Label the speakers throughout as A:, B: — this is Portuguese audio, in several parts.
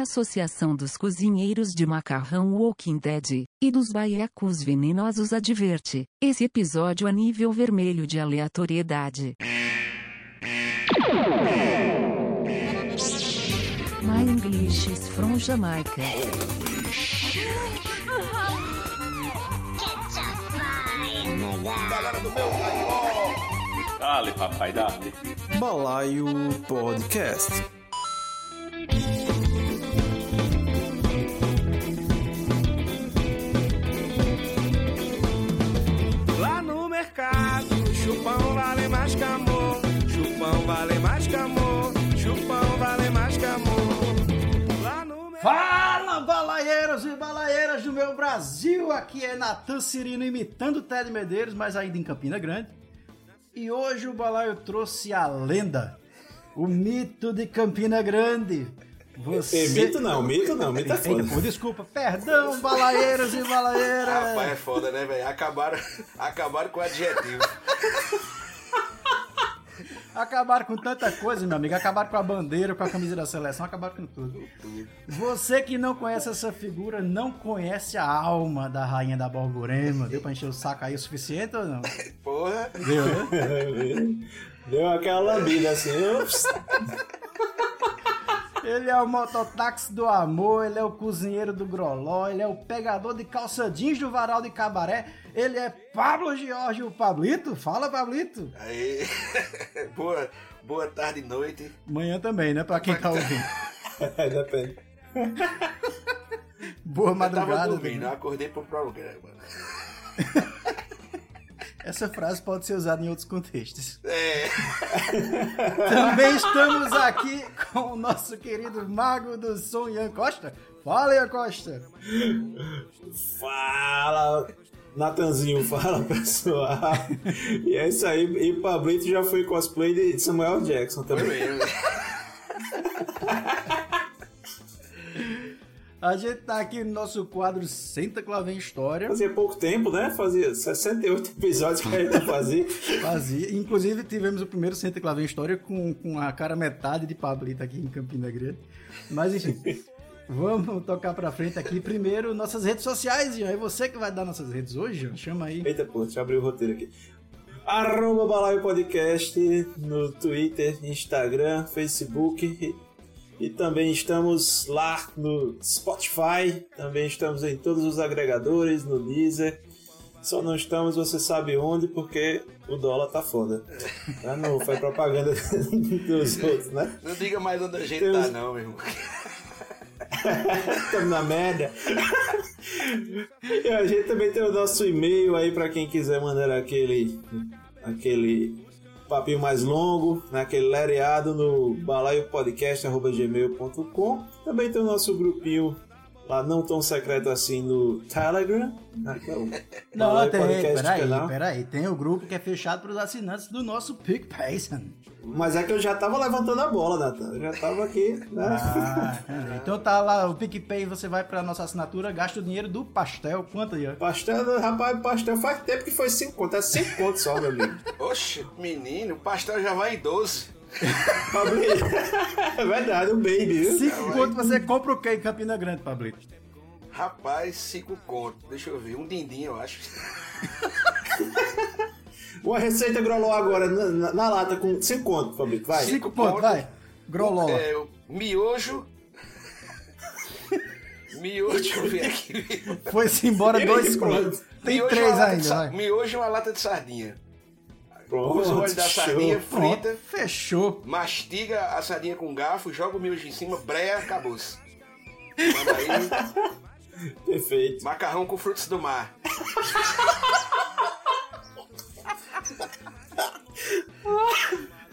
A: A Associação dos Cozinheiros de Macarrão Walking Dead e dos Baiacos Venenosos adverte: esse episódio a nível vermelho de aleatoriedade. My English is from Jamaica.
B: Galera do meu.
C: Dale, papai, dale.
D: Balaio Podcast.
E: Brasil! Aqui é Natan Cirino imitando Ted Medeiros, mas ainda em Campina Grande. E hoje o balaio trouxe a lenda, o mito de Campina Grande. Você...
D: Eh, mito não, mito não, mito é foda.
E: Pô, desculpa, perdão, balaeiros e balaeiras!
F: Rapaz, é foda, né, velho? Acabaram, acabaram com o adjetivo.
E: Acabaram com tanta coisa, meu amigo. Acabaram com a bandeira, com a camisa da seleção, acabaram com tudo. Você que não conhece essa figura, não conhece a alma da rainha da Borborema. Deu pra encher o saco aí o suficiente ou não?
F: Porra.
E: Deu, né?
D: Deu aquela lambida assim, ups.
E: Ele é o mototáxi do amor, ele é o cozinheiro do groló, ele é o pegador de calça jeans do varal de cabaré, ele é Pablo Jorge, o Pablito. Fala, Pablito.
F: Aí. boa, boa tarde e noite.
E: Manhã também, né? Pra quem tá ouvindo.
D: Depende.
E: Boa
F: Eu tava
E: madrugada.
F: dormindo, eu acordei pro programa.
E: Essa frase pode ser usada em outros contextos.
F: É.
E: Também estamos aqui com o nosso querido mago do som, Ian Costa. Fala, Ian Costa.
D: Fala, Natanzinho, fala pessoal. E é isso aí, e o Pablito já foi cosplay de Samuel Jackson
F: Foi
D: também.
F: mesmo.
E: A gente tá aqui no nosso quadro Senta que lá vem história.
D: Fazia pouco tempo, né? Fazia 68 episódios que a gente fazia.
E: Fazia. Inclusive, tivemos o primeiro Senta que lá vem história com, com a cara metade de Pablito aqui em Campina Grande. Mas enfim, vamos tocar pra frente aqui. Primeiro, nossas redes sociais, Ian. É você que vai dar nossas redes hoje, Ian? Chama aí.
D: Eita, pô, deixa eu abrir o roteiro aqui. Arroba Balaio Podcast no Twitter, Instagram, Facebook e, também estamos lá no Spotify, também estamos em todos os agregadores, no Deezer. Só não estamos, você sabe onde, porque o dólar tá foda. Tá? Não foi propaganda dos outros, né?
F: Não diga mais onde a gente
D: Deus.
F: tá, não, meu irmão.
D: Estamos na média. E a gente também tem o nosso e-mail aí para quem quiser mandar aquele aquele papinho mais longo, naquele lereado no balaiopodcast.gmail.com. Também tem o nosso grupinho lá não tão secreto assim no Telegram. né, é
E: Não, tem,
D: Podcast
E: peraí,
D: canal.
E: peraí. Tem o grupo que é fechado para os assinantes do nosso PicPay,
D: Mas é que eu já tava levantando a bola, Natan. Eu já tava aqui, né?
E: Ah, então tá lá o PicPay, você vai pra nossa assinatura, gasta o dinheiro do pastel. Quanto aí? ó?
D: Pastel, rapaz, pastel faz tempo que foi 5 contos. É 5 contos só, meu amigo.
F: Oxe, menino, o pastel já vai em 12.
D: Pablito. É verdade, o baby, viu?
E: Cinco quanto você compra o que em Campina Grande, Pablito?
F: Rapaz, 5 conto. Deixa eu ver, um dindim, eu acho.
D: Uma receita groló agora na, na- na lata com 5 contos, Pablito. Vai.
F: Cinco
E: Cinco pontos, vai. Grolola.
F: É, o miojo. Miojo, deixa eu ver aqui.
E: Foi-se embora dois contos. Tem
F: Miojo é
E: três ainda, vai.
F: Miojo e uma lata de sardinha. Usa o óleo da sardinha, frita,
E: fechou.
F: mastiga a sardinha com garfo, joga o miojo em cima, breia, acabou-se. Aí,
D: Perfeito.
F: macarrão com frutos do mar.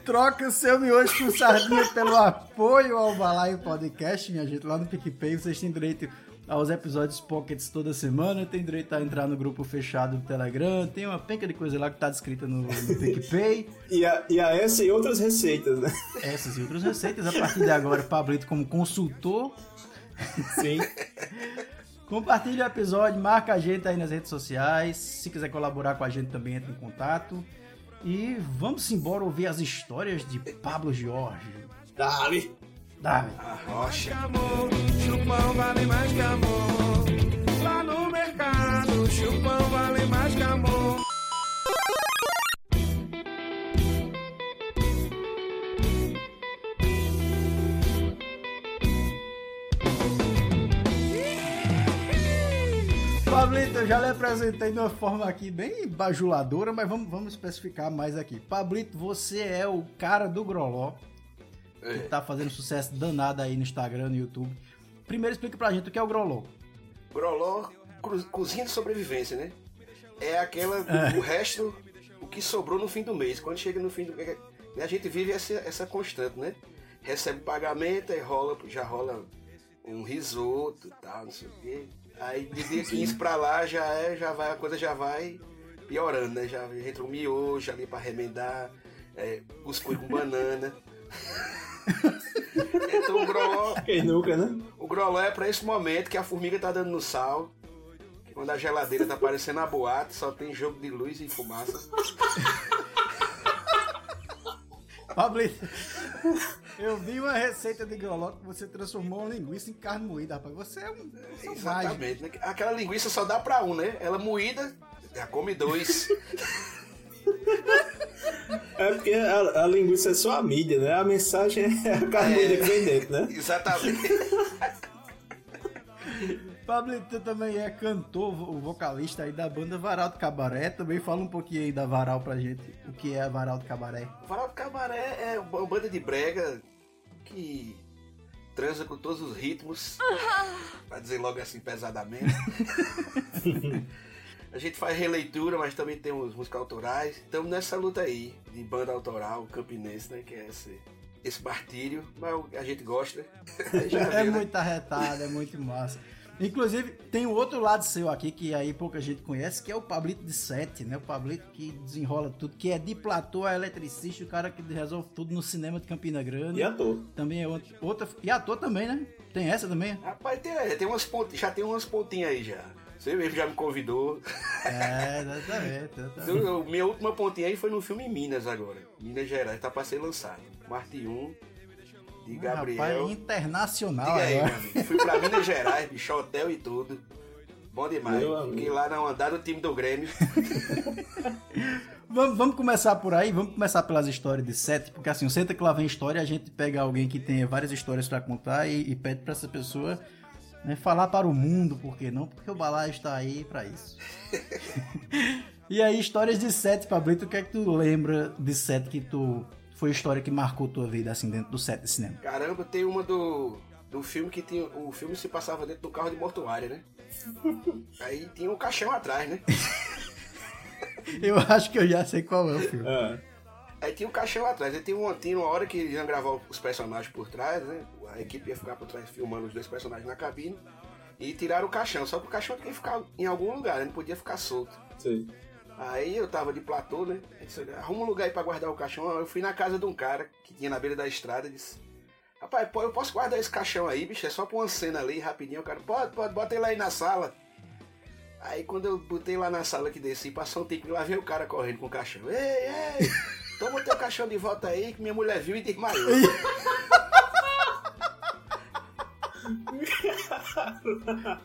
E: Troca o seu miojo com sardinha pelo apoio ao Balaio Podcast, minha gente. Lá no PicPay vocês têm direito aos episódios pockets toda semana, tem direito a entrar no grupo fechado do Telegram, tem uma penca de coisa lá que tá descrita no, no PicPay.
D: E a, e a essa e outras receitas, né?
E: Essas e outras receitas, a partir de agora, Pablito como consultor.
D: Sim.
E: Compartilha o episódio, marca a gente aí nas redes sociais. Se quiser colaborar com a gente também, entre em contato. E vamos embora ouvir as histórias de Pablo Jorge.
D: Dali.
E: Dale.
F: Rocha.
B: Amor, vale mais que amor. Lá no mercado, chupão vale mais que amor.
E: Pablito, eu já lhe apresentei de uma forma aqui bem bajuladora, mas vamos, vamos especificar mais aqui. Pablito, você é o cara do Groló, que
F: É.
E: tá fazendo sucesso danado aí no Instagram, no YouTube. Primeiro explica pra gente o que é o Groló.
F: Groló, cozinha de sobrevivência, né? É aquela, o resto, o que sobrou no fim do mês. Quando chega no fim do mês, a gente vive essa, essa constante, né? Recebe pagamento, aí rola, já rola um risoto e tal, não sei o quê. Aí de dia 15 pra lá já é, já vai, a coisa já vai piorando, né? Já entra um miojo ali pra remendar, é, cuscuz com banana. então o groló,
D: Quem nunca, né?
F: o groló é pra esse momento que a formiga tá dando no sal. Quando a geladeira tá parecendo a boate, só tem jogo de luz e fumaça.
E: Pablito, eu vi uma receita de Groló que você transformou uma linguiça em carne moída, rapaz. Você é um selvagem.
F: Exatamente. né? Aquela linguiça só dá pra um, né? Ela moída, já come dois.
D: É porque a, a linguiça é só a mídia, né? A mensagem é a carne moída que vem dentro, né?
F: Exatamente.
E: Pablito também é cantor, o vocalista aí da banda Varal do Cabaré. Também fala um pouquinho aí da Varal pra gente. O que é a Varal do Cabaré?
F: Varal do Cabaré é uma banda de brega que transa com todos os ritmos. Pra dizer logo assim pesadamente. A gente faz releitura, mas também temos música autorais. Estamos nessa luta aí de banda autoral campinense, né? Que é esse, esse martírio. Mas a gente gosta. Já
E: É
F: viu, né?
E: muito arretado, é muito massa. Inclusive, tem o outro lado seu aqui, que aí pouca gente conhece, que é o Pablito de Sete, né? O Pablito que desenrola tudo, que é de platô, é eletricista, o cara que resolve tudo no cinema de Campina Grande.
D: E ator.
E: Também é outra, outra. E ator também, né? Tem essa também?
F: Rapaz, tem, tem umas pont... já tem umas pontinhas aí já. Você mesmo já me convidou.
E: É, exatamente. exatamente.
F: Minha última pontinha aí foi no filme Minas agora. Minas Gerais, tá pra ser lançado. Marte 1, de Gabriel.
E: Rapaz, internacional
F: Diga aí, meu
E: agora.
F: amigo. Fui pra Minas Gerais, bicho, hotel e tudo. Bom demais. Fiquei lá na andar do time do Grêmio.
E: Vamos, vamos começar por aí, vamos começar pelas histórias de sete, porque assim, o Senta que lá vem história, a gente pega alguém que tenha várias histórias pra contar e, e pede pra essa pessoa né, falar para o mundo, por que não? Porque o Balaio está aí pra isso. e aí, histórias de sete, Pablito, o que é que tu lembra de sete que tu foi a história que marcou tua vida assim dentro do set de cinema?
F: Caramba, tem uma do, do filme que tinha. O filme se passava dentro do carro de mortuária, né? Aí tinha um caixão atrás, né?
E: Eu acho que eu já sei qual é o filme.
D: É.
F: Aí tinha um caixão atrás. Aí tinha uma, tinha uma hora que iam gravar os personagens por trás, né? A equipe ia ficar por trás filmando os dois personagens na cabine. E tiraram o caixão. Só que o caixão tinha que ficar em algum lugar, né? Não podia ficar solto.
D: Sei.
F: Aí eu tava de platô, né? Disse, arruma um lugar aí pra guardar o caixão. Eu fui na casa de um cara que tinha na beira da estrada e disse: Rapaz, eu posso guardar esse caixão aí, bicho? É só pra uma cena ali, rapidinho. O cara, pode, pode, bota ele aí na sala. Aí quando eu botei lá na sala que desci, passou um tempo, lá veio o cara correndo com o caixão. Ei, ei, toma o teu caixão de volta aí, que minha mulher viu e desmaiou.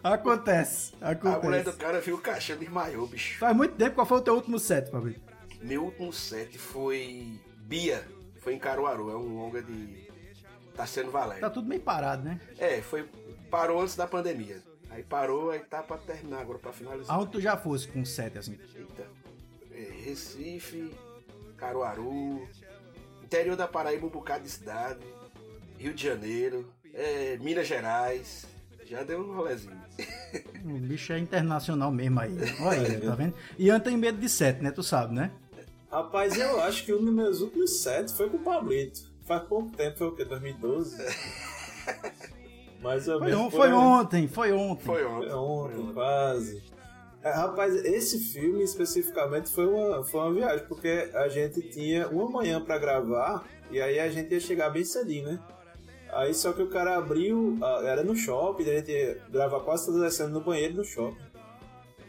E: Acontece,
F: A mulher do
E: acontece.
F: cara viu o caixão e desmaiou, bicho.
E: Faz muito tempo, qual foi o teu último set, Pablito?
F: Meu último set foi Bia, foi em Caruaru, é um longa de. Tá sendo valendo.
E: Tá tudo meio parado, né?
F: É, foi. Parou antes da pandemia. Aí parou, aí tá pra terminar agora, pra finalizar.
E: Aonde tu já fosse com set, assim?
F: Eita. É, Recife, Caruaru, interior da Paraíba, um bocado de cidade, Rio de Janeiro, é, Minas Gerais. Já deu um rolezinho.
E: O bicho é internacional mesmo aí. Olha aí, tá vendo? E Ian tem medo de set, né? Tu sabe, né?
D: Rapaz, eu acho que um dos meus últimos sets foi com o Pablito. Faz pouco tempo, foi o quê? 2012? Mais ou
E: Foi,
D: menos. por
E: foi
D: aí.
E: ontem, foi ontem.
F: Foi ontem.
D: Foi ontem, quase. É, rapaz, esse filme especificamente foi uma, foi uma viagem, porque a gente tinha uma manhã pra gravar e aí a gente ia chegar bem cedinho, né? Aí só que o cara abriu, ah, era no shopping, a gente gravar quase todas as cenas no banheiro no shopping.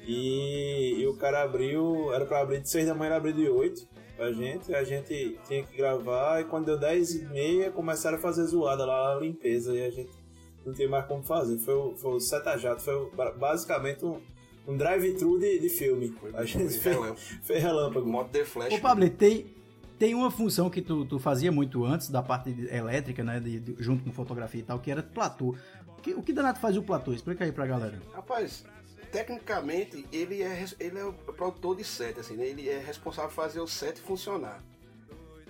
D: E, e o cara abriu, era pra abrir de 6 da manhã, ele abriu de 8 pra gente, a gente tinha que gravar e quando deu 10 e meia começaram a fazer zoada lá, a limpeza, e a gente não tinha mais como fazer. Foi foi o Seta Jato, foi basicamente um, um drive-thru de, de filme.
F: Foi-
D: a gente fez,
F: relâmpago.
D: fez relâmpago.
F: Modo The Flash.
E: Ô, Pablo, tem, tem uma função que tu, tu fazia muito antes da parte de- elétrica, né? de- de- junto com fotografia e tal, que era platô. O que, o que danado faz o platô? Explica aí pra galera.
F: Rapaz, tecnicamente ele é, ele é o produtor de set, assim, né? Ele é responsável por fazer o set funcionar.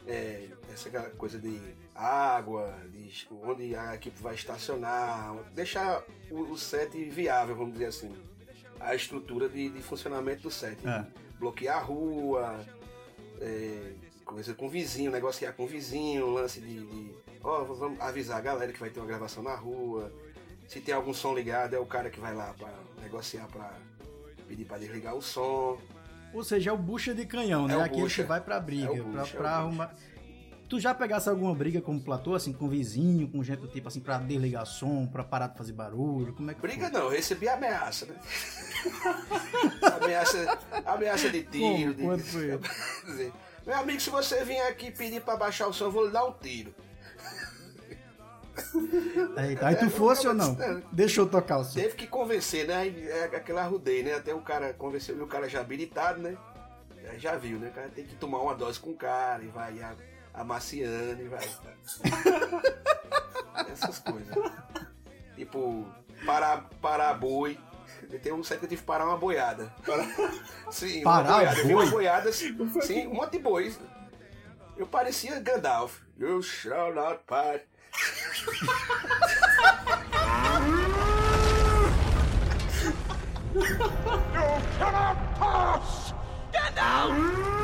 F: É, essa coisa de água, de onde a equipe vai estacionar, deixar o, o set viável, vamos dizer assim. A estrutura de, de funcionamento do set.
E: É.
F: Bloquear a rua, é, coisa com vizinho, negociar com vizinho, lance de. de, Ó, vamos avisar a galera que vai ter uma gravação na rua. Se tem algum som ligado, é o cara que vai lá pra negociar pra pedir pra desligar o som.
E: Ou seja, é o bucha de canhão, né?
F: É o
E: Aquele
F: bucha.
E: que vai pra briga,
F: É o
E: pra,
F: bucha, é o
E: pra
F: bucha.
E: Tu já pegasse alguma briga como platô, assim, com vizinho, com gente do tipo assim, pra desligar som, pra parar de fazer barulho? Como é que
F: Briga
E: foi?
F: não, eu recebi ameaça, né? ameaça, ameaça de tiro.
E: Como?
F: de-
E: foi?
F: Meu amigo, se você vir aqui pedir pra baixar o som, eu vou lhe dar um tiro.
E: Eita, aí tu fosse ou não? Deixou tocar o som.
F: Teve que convencer, né? É aquela arrudei, né? Até o cara convenceu, e o cara já habilitado, né? Já viu, né? O cara tem que tomar uma dose com o cara e vai a- amaciando e vai. Essas coisas. Tipo, parar, parar boi. Tem um set que eu tive que parar uma boiada. Sim,
E: Parar
F: uma boiada. Eu vi
E: boi?
F: uma boiada, sim, um monte de bois. Eu parecia Gandalf. You shall not part. E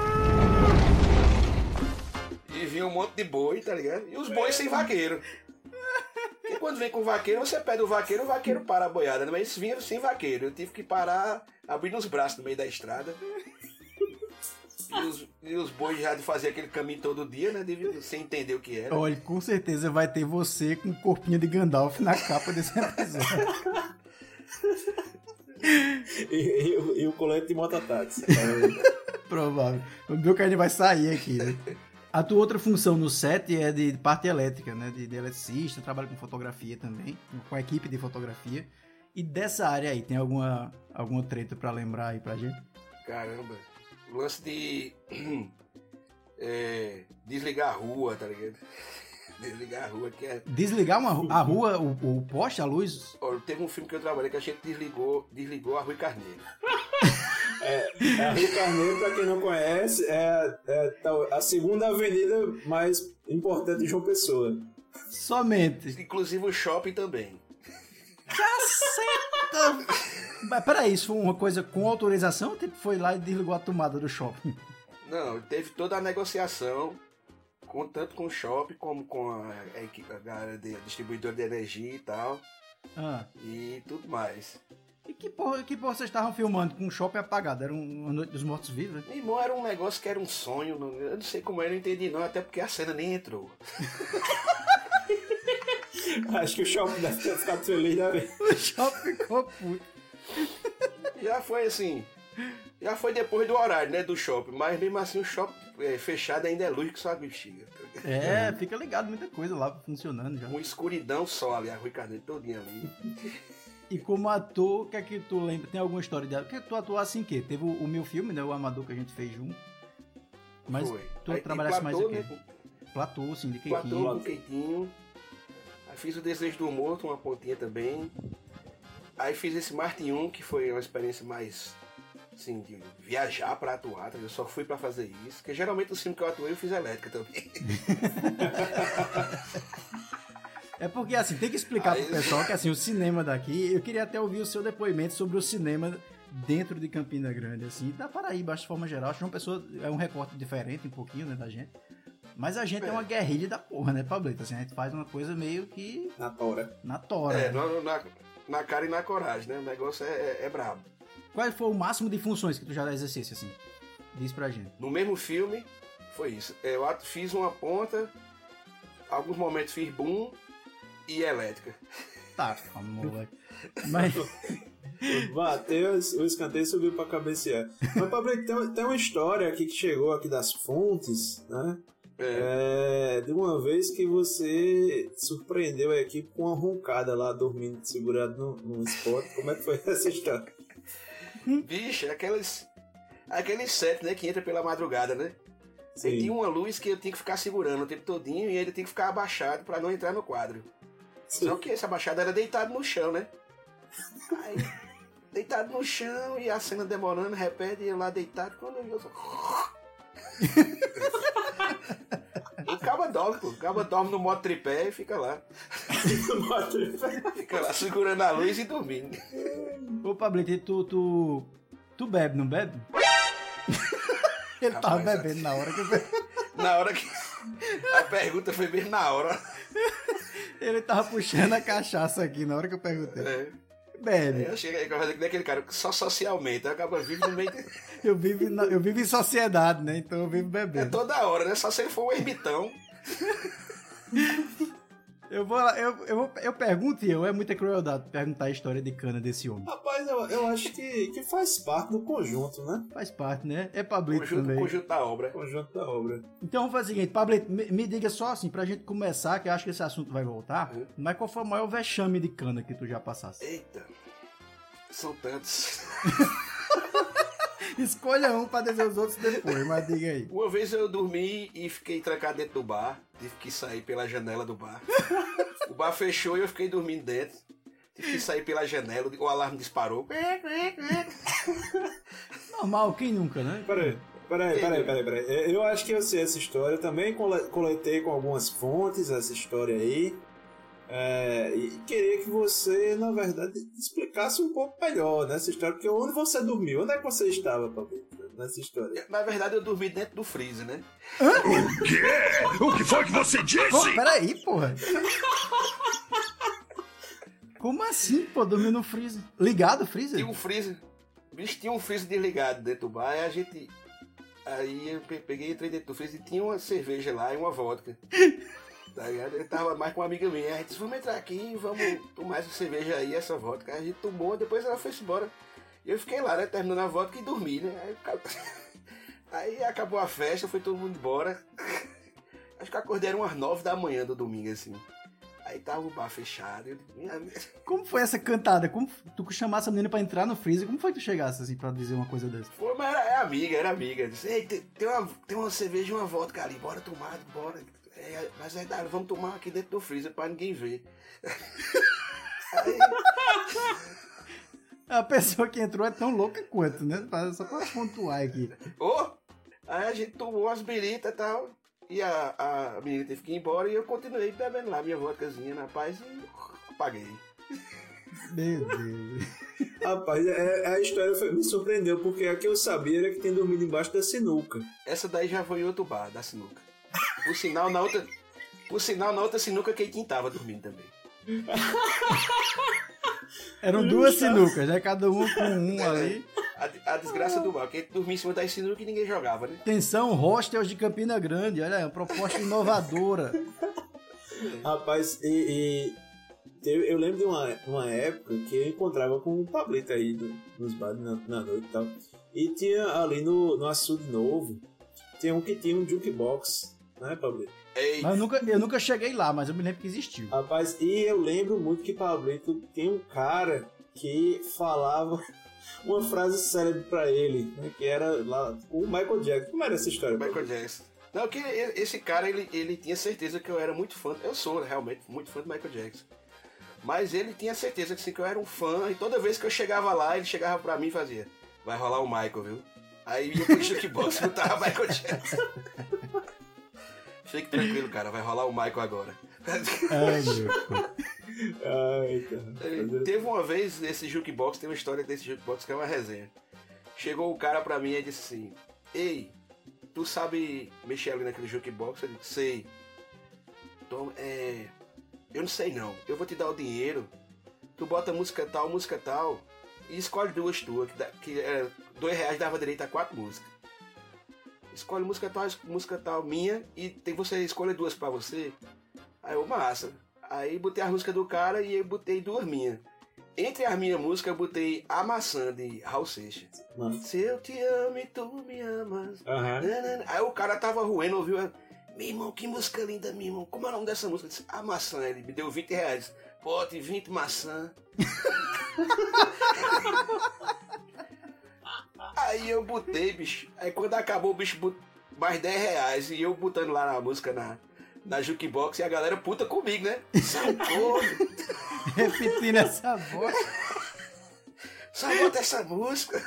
F: vinha um monte de boi, tá ligado? E os bois sem vaqueiro. Porque quando vem com vaqueiro, você pede o vaqueiro, o vaqueiro para a boiada, né? Mas eles vinham sem vaqueiro. Eu tive que parar, abrindo os braços no meio da estrada. E os, e os bois já de fazer aquele caminho todo dia, né? De, sem entender o que era.
E: Olha, com certeza vai ter você com um corpinho de Gandalf na capa desse episódio.
D: E, e o- e o colete de mototáxi.
E: Provável. O meu que a gente vai sair aqui, né? A tua outra função no set é de parte elétrica, né? De, de eletricista, trabalha com fotografia também, com a equipe de fotografia. E dessa área aí, tem alguma, alguma treta pra lembrar aí pra gente?
F: Caramba. Lance de. é, desligar a rua, tá ligado? Desligar a rua, que é.
E: Desligar uma, a rua, o, o poste, a luz.
F: Ó, teve um filme que eu trabalhei que a gente desligou, desligou a Rui Carneiro.
D: É, a Rio Carneiro, pra quem não conhece, é, é a segunda avenida mais importante de João Pessoa.
E: Somente.
F: Inclusive o shopping também.
E: Mas peraí, isso foi uma coisa com autorização ou tipo, foi lá e desligou a tomada do shopping?
F: Não, teve toda a negociação, com, tanto com o shopping como com a, a, a galera de a distribuidora de energia e tal,
E: Ah.
F: e tudo mais.
E: E que porra, que porra vocês estavam filmando com o shopping apagado? Era um- uma noite dos mortos-vivos? né?
F: Meu irmão era um negócio que era um sonho, não- eu não sei como era, eu não entendi não, até porque a cena nem entrou.
D: Acho que o shopping deve ter ficado feliz, né?
E: O shopping ficou puto.
F: Já foi assim, já foi depois do horário, né, do shopping, mas mesmo assim o shopping é, fechado ainda é luz que só a bexiga.
E: É, fica ligado muita coisa lá funcionando já.
F: Uma escuridão só ali, a Rui Carneiro todinha ali.
E: E como ator, o que é que tu lembra? Tem alguma história dela? Que tu atuasse em quê? Teve o, o meu filme, né? O Amador que a gente fez junto. Mas
F: Foi.
E: tu
F: Aí,
E: trabalhasse mais
F: platô,
E: o quê?
F: né,
E: Platô, sim, de
F: Platô
E: queitinho.
F: com queitinho. Aí fiz o Desejo do Morto, uma pontinha também. Aí fiz esse Martin 1, que foi uma experiência mais, assim, de viajar pra atuar, eu só fui pra fazer isso. Porque geralmente o filme que eu atuei eu fiz elétrica também.
E: É porque, assim, tem que explicar
F: Aí-
E: pro pessoal que, assim, o cinema daqui... Eu queria até ouvir o seu depoimento sobre o cinema dentro de Campina Grande, assim, da Paraíba, de forma geral. Acho que uma pessoa... É um recorte diferente um pouquinho, né, da gente. Mas a gente é, uma guerrilha da porra, né, Pablito? Assim, a gente faz uma coisa meio que
D: Na tora.
E: na tora.
F: É,
E: né?
F: na, na, na cara e na coragem, né? O negócio é, é, é brabo.
E: Qual foi o máximo de funções que tu já exercesse, assim? Diz pra gente.
F: No mesmo filme, foi isso. Eu fiz uma ponta, alguns momentos fiz boom e elétrica.
E: Tá, moleque. Mas...
D: Bateu, o escanteio subiu pra cabecear. Mas, Pablo, tem, tem uma história aqui que chegou aqui das fontes, né? é, de uma vez que você surpreendeu a equipe com uma roncada lá, dormindo, segurado no, no spot. Como é que foi essa história?
F: Bicho, aqueles. Aqueles set, né, que entra pela madrugada, né?
D: Sim.
F: tinha uma luz que eu tinha que ficar segurando o tempo todinho e ele tinha que ficar abaixado pra não entrar no quadro. Só que esse abaixado era deitado no chão, né? Aí, deitado no chão e a cena demorando, repete, e eu lá deitado, quando eu só... Dorme, pô. O caba dorme no modo tripé e fica lá. Fica lá segurando a luz e dormindo.
E: Ô, Pablito, e tu, tu, tu bebe, não bebe? Ele tava
F: Rapaz,
E: bebendo na hora que eu...
F: Na hora que. A pergunta foi bem na hora.
E: Ele tava puxando a cachaça aqui na hora que eu perguntei.
F: É.
E: Bebe.
F: Eu cheguei com aquele cara que só socialmente, acaba vivo no meio.
E: Eu vivo, na- eu vivo em sociedade, né? Então eu vivo
F: É
E: bebendo.
F: toda hora, né? Só se ele for um ermitão.
E: Eu vou lá, eu, eu, eu pergunto e eu, é muita crueldade perguntar a história de cana desse homem.
D: Rapaz, eu, eu acho que, que faz parte do conjunto, né?
E: Faz parte, né? É Pablito
F: Conjunto,
E: também.
F: conjunto da obra.
D: Conjunto da obra.
E: Então vamos fazer o seguinte, Pablito, me, me diga só assim, pra gente começar, que eu acho que esse assunto vai voltar,
F: Uhum.
E: mas qual foi o maior vexame de cana que tu já passasse?
F: Eita. São tantos.
E: Escolha um pra dizer os outros depois, mas diga aí.
F: Uma vez eu dormi e fiquei trancado dentro do bar. Tive que sair pela janela do bar. O bar fechou e eu fiquei dormindo dentro. Tive que sair pela janela, o alarme disparou.
E: Normal, quem nunca, né?
D: Peraí, peraí, peraí, peraí, peraí. Eu acho que eu sei essa história. Também cole- coletei com algumas fontes essa história aí. É, e queria que você, na verdade, explicasse um pouco melhor nessa história. Porque onde você dormiu? Onde é que você estava, Pablo, nessa história?
F: Na verdade, eu dormi dentro do freezer, né?
B: O que foi que você disse?
E: Pô, peraí, porra. Como assim, pô, dormiu no freezer? Ligado o freezer?
F: Tinha um freezer. Bicho, tinha um freezer desligado dentro do bar. Aí a gente. Aí eu pe- peguei, entrei dentro do freezer e tinha uma cerveja lá e uma vodka. Tá ligado? Eu tava mais com uma amiga minha. A gente disse, vamos entrar aqui, vamos tomar essa cerveja aí, essa vodka. A gente tomou, depois ela foi embora. E eu fiquei lá, né? Terminando a vodka e dormi, né? Aí, acabou- aí acabou a festa, foi todo mundo embora. Acho que eu acordei eram umas nove da manhã do domingo, assim. Aí tava o bar fechado. Eu.
E: Como foi essa cantada? Como tu chamasse a menina pra entrar no freezer? Como foi que tu chegasse assim pra dizer uma coisa dessa?
F: Pô, mas era, é amiga, era amiga. Disse, Ei, tem, tem uma, tem uma cerveja e uma vodka ali, bora tomar, bora. É, mas é, dá, vamos tomar aqui dentro do freezer pra ninguém ver. Aí,
E: A pessoa que entrou é tão louca quanto, né? Só pra pontuar aqui.
F: ô, aí a gente tomou as biritas e tal. E a, a menina teve que ir embora e eu continuei bebendo lá minha vodkazinha na paz e apaguei.
E: Meu Deus.
D: Rapaz, é- a história foi- me surpreendeu, porque a que eu sabia era que tem dormido embaixo da sinuca.
F: Essa daí já foi em outro bar, da sinuca. Por sinal, na outra. Por sinal, na outra sinuca, quem tava dormindo também.
E: Eram duas sinucas, né? Cada um com um ali.
F: A, a desgraça do bar, porque dormia em cima das sinucas e ninguém jogava, né?
E: Atenção, hostels de Campina Grande. Olha, uma proposta inovadora.
D: Rapaz, e, e teve- eu lembro de uma, uma época que eu encontrava com um Pablito aí no- nos bares na, na noite e tal. E tinha ali no, no açude novo, tinha um que tinha um jukebox, né, Pablito?
F: Ei,
E: Mas eu nunca, eu nunca cheguei lá, mas eu me lembro que existiu.
D: Rapaz, e eu lembro muito que Pablito tem um cara que falava uma frase célebre pra ele, né, que era lá o Michael Jackson. Como era essa história?
F: Michael
D: Pablito?
F: Jackson. Não, que esse cara, ele, ele tinha certeza que eu era muito fã. Eu sou realmente muito fã do Michael Jackson. Mas ele tinha certeza que, sim, que eu era um fã. E toda vez que eu chegava lá, ele chegava pra mim e fazia: Vai rolar o Michael, viu? Aí ia pro jukebox e botava Michael Jackson. Fique tranquilo, cara, vai rolar o Michael agora.
E: Ai, meu.
D: Ai, cara.
F: Teve uma vez nesse jukebox, tem uma história desse jukebox que é uma resenha. Chegou o cara pra mim e disse assim: Ei, tu sabe mexer ali naquele jukebox? Eu disse: Sei. Então, é. Eu não sei não. Eu vou te dar o dinheiro. Tu bota música tal, música tal. E escolhe duas tuas. Que, dá, que é, dois reais dava direito a quatro músicas. Escolhe música tal, música tal minha. E tem você escolhe duas pra você. Aí eu, massa. Aí botei a música do cara e eu botei duas minhas. Entre as minhas músicas eu botei A Maçã de Raul Seixas.
D: Mano.
F: Se eu te amo e tu me amas. Nanana. Aí o cara tava ruendo, ouviu? Meu irmão, que música linda, meu irmão. Como é o nome dessa música? Eu disse, a maçã. Ele me deu 20 reais. Bote 20 maçã. Aí eu botei, bicho. Aí quando acabou, o bicho botou mais 10 reais. E eu botando lá na música na, na jukebox e a galera puta comigo, né? Sacou?
E: Repetindo essa voz.
F: Só bota essa música.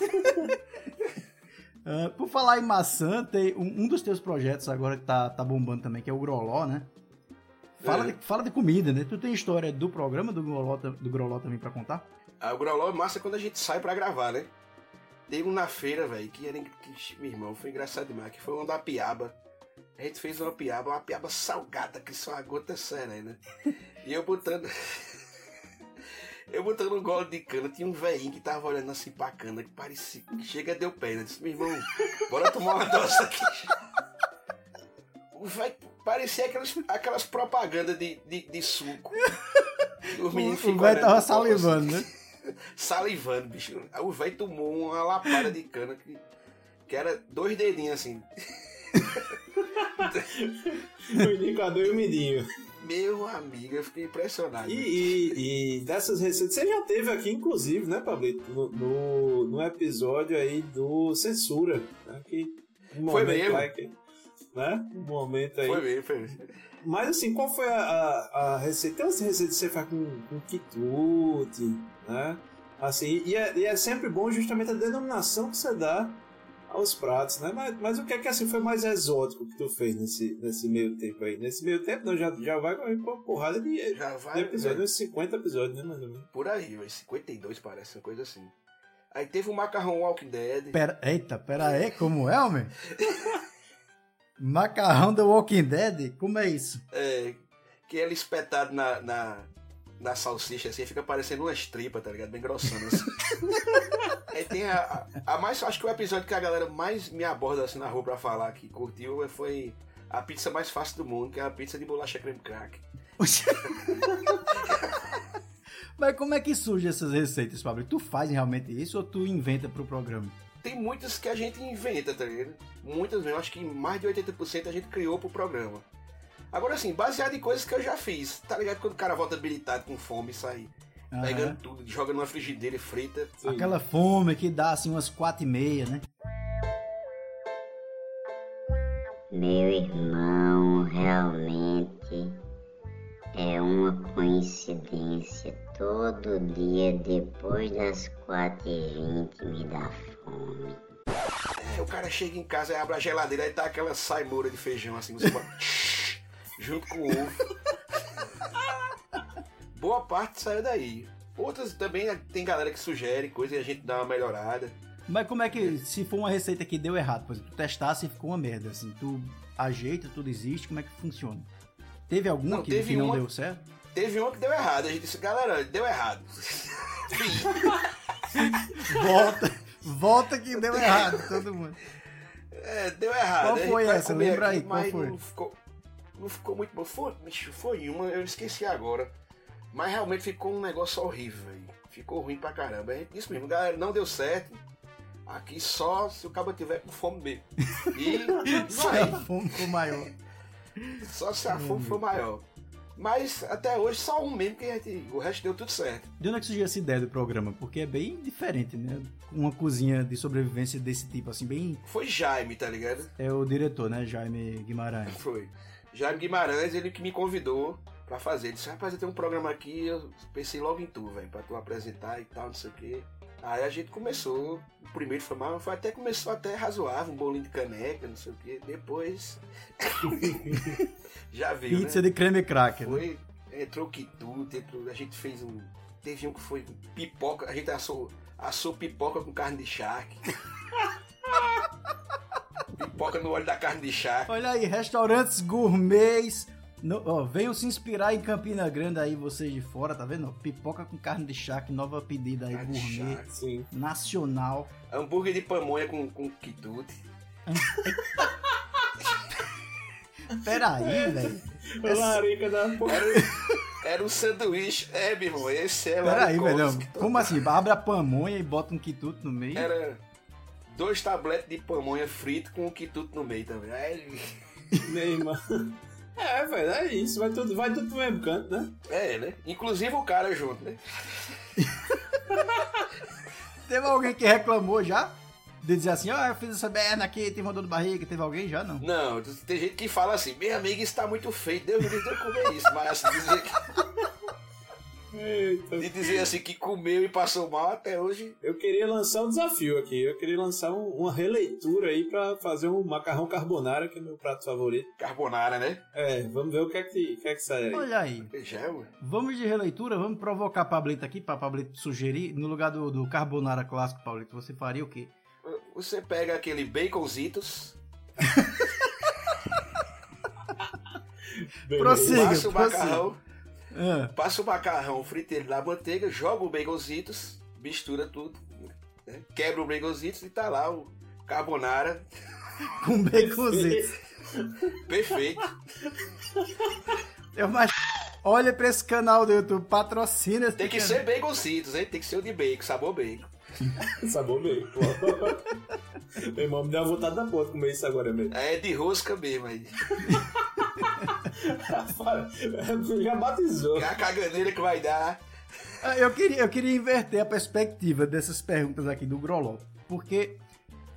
E: Ah, por falar em maçã, tem um, um dos teus projetos agora que tá, tá bombando também, que é o Groló, né? Fala,
F: É.
E: de, fala de comida, né? Tu tem história do programa do Groló, do Groló também pra contar?
F: Ah, o Groló é massa quando a gente sai pra gravar, né? Teve um na feira, velho, que era. Que, meu irmão, foi engraçado demais, que foi uma da piaba. A gente fez uma piaba, uma piaba salgada, que só a gota serena. E eu botando. Eu botando um gole de cana, tinha um velhinho que tava olhando assim pra cana, que parecia. que Chega, deu pena. Disse, meu irmão, bora tomar uma dose aqui. Velho parecia aquelas, aquelas propagandas de, de, de suco. Os meninos
E: o velho
F: olhando
E: tava
F: copo assim
E: salivando, né?
F: Salivando, bicho. Aí o velho tomou uma lapada de cana que, que era dois dedinhos assim.
D: O indicador e o midinho.
F: Meu amigo, eu fiquei impressionado.
D: E, e- e dessas receitas, você já teve aqui, inclusive, né, Pablito? No, no, no episódio aí do Censura. Né, que um
F: Foi mesmo?
D: lá que- né? Um momento aí.
F: Foi mesmo, foi mesmo.
D: Mas assim, qual foi a, a, a receita? Tem umas receitas que você faz com, com quitute, né? Assim, e é, e é sempre bom justamente a denominação que você dá aos pratos, né? Mas, mas o que é que assim foi mais exótico que tu fez nesse, nesse meio tempo aí? Nesse meio tempo, não, já, já vai com uma porrada de,
F: Já
D: de
F: vai
D: episódios, uns 50 episódios, né, mais ou menos?
F: por aí, velho. 52 parece, uma coisa assim. Aí teve o macarrão Walking Dead.
E: Pera, eita, pera aí, como é, homem? Macarrão do Walking Dead? Como é isso?
F: É, que ele espetado na, na, na salsicha assim, fica parecendo umas tripas, tá ligado? Bem grossona assim. Aí tem a, a, a mais, acho que o episódio que a galera mais me aborda assim na rua pra falar que curtiu foi a pizza mais fácil do mundo, que é a pizza de bolacha creme crack.
E: Mas como é que surgem essas receitas, Pablo? Tu faz realmente isso ou tu inventa pro programa?
F: Tem muitas que a gente inventa, tá ligado? Muitas mesmo, acho que mais de 80% a gente criou pro programa. Agora assim, baseado em coisas que eu já fiz, tá ligado? Quando o cara volta habilitado com fome e sai
E: Aham.
F: pegando tudo, joga numa frigideira e frita.
E: Aquela fome que dá assim umas quatro e meia, né?
G: Meu irmão, realmente é uma coincidência. Todo dia depois das 4h20 me dá fome.
F: É, o cara chega em casa e abre a geladeira e tá aquela saimoura de feijão assim, você bota junto com o ovo. Boa parte saiu daí. Outras também tem galera que sugere coisa e a gente dá uma melhorada.
E: Mas como é que, se for uma receita que deu errado, por exemplo, tu testasse e ficou uma merda, assim, tu ajeita, tudo existe, como é que funciona? Teve alguma
F: Não,
E: que,
F: teve
E: que não
F: uma-
E: deu certo?
F: Teve uma que deu errado. A gente disse, galera, deu errado.
E: Volta, volta que deu errado, todo mundo.
F: É, deu errado.
E: Qual foi essa? Lembra aí, qual foi?
F: Ficou, não ficou muito bom. Foi, bicho, foi uma, eu esqueci agora. Mas realmente ficou um negócio horrível, velho. Ficou ruim pra caramba. Gente disse mesmo, galera, não deu certo. Aqui só se o cabo tiver com fome mesmo. E
E: Se a fome for maior.
F: Só se a fome for maior. Mas até hoje só um mesmo que a gente, o resto deu tudo certo.
E: De onde é que surgiu essa ideia do programa? Porque é bem diferente, né? Uma cozinha de sobrevivência desse tipo, assim, bem...
F: Foi Jaime, tá ligado?
E: É o diretor, né? Jaime Guimarães.
F: Foi. Jaime Guimarães, ele que me convidou pra fazer. Ele disse, rapaz, eu tenho um programa aqui, eu pensei logo em tu, velho, pra tu apresentar e tal, não sei o quê. Aí a gente começou, o primeiro foi mal, foi até começou até razoável, um bolinho de caneca, não sei o quê. Depois. Já viu,
E: Pizza
F: né?
E: de creme cracker. né?
F: Foi, entrou quitute, entrou, a gente fez um. Teve um que foi pipoca, a gente assou, assou pipoca com carne de charque. pipoca no óleo da carne de charque.
E: Olha aí, restaurantes gourmets. No, ó, venham se inspirar em Campina Grande aí, vocês de fora, tá vendo? Pipoca com carne de charque, nova pedida aí,
F: Carne
E: gourmet,
F: charque.
D: Sim.
E: nacional.
F: Hambúrguer de pamonha com, com quitute.
E: Peraí, velho.
D: A larica da porra.
F: Era, um sanduíche. É, meu irmão, esse é
E: Peraí, velho. Como assim? Abre a pamonha e bota um quituto no meio?
F: Era dois tabletes de pamonha frito com um quitute no meio também. Aí,
D: Neymar. É, velho, é isso. Vai tudo, vai tudo pro mesmo canto, né?
F: É, né? Inclusive o cara junto, né?
E: Teve alguém que reclamou já? De dizer assim, ó, eu fiz essa merda aqui, teve uma dor de barriga, teve alguém já? Não.
F: Não, tem gente que fala assim, minha amiga está muito feio, Deus me livre de comer isso. Mas assim, dizer que,
D: Eita.
F: de dizer assim que comeu e passou mal até hoje.
D: Eu queria lançar um desafio aqui. Eu queria lançar um- uma releitura aí pra fazer um macarrão carbonara, que é meu prato favorito.
F: Carbonara, né?
D: É, vamos ver o que é que, o que, é que sai aí.
E: Olha aí.
F: Já, ué.
E: Vamos de releitura, vamos provocar Pablito aqui, pra Pablito sugerir. No lugar do, do carbonara clássico, Pablito, você faria o quê?
F: Você pega aquele baconzitos.
E: Prossiga.
F: passa o
E: prossiga.
F: macarrão,
E: Ah,
F: passa o macarrão frito ele na manteiga, joga o baconzitos, mistura tudo, né? quebra o baconzitos e tá lá o carbonara
E: com baconzitos.
F: perfeito.
E: Eu mais... Olha pra esse canal do YouTube, patrocina esse
F: Tem que
E: canal.
F: ser baconzitos, hein? Tem que ser o de bacon, sabor bacon.
D: Sabor pô. Meu irmão, me deu uma vontade da porra de comer isso agora mesmo.
F: É de rosca mesmo aí.
D: Já batizou.
F: É a caganeira que vai dar.
E: Ah, Eu queria, eu queria inverter a perspectiva dessas perguntas aqui do Groló. Porque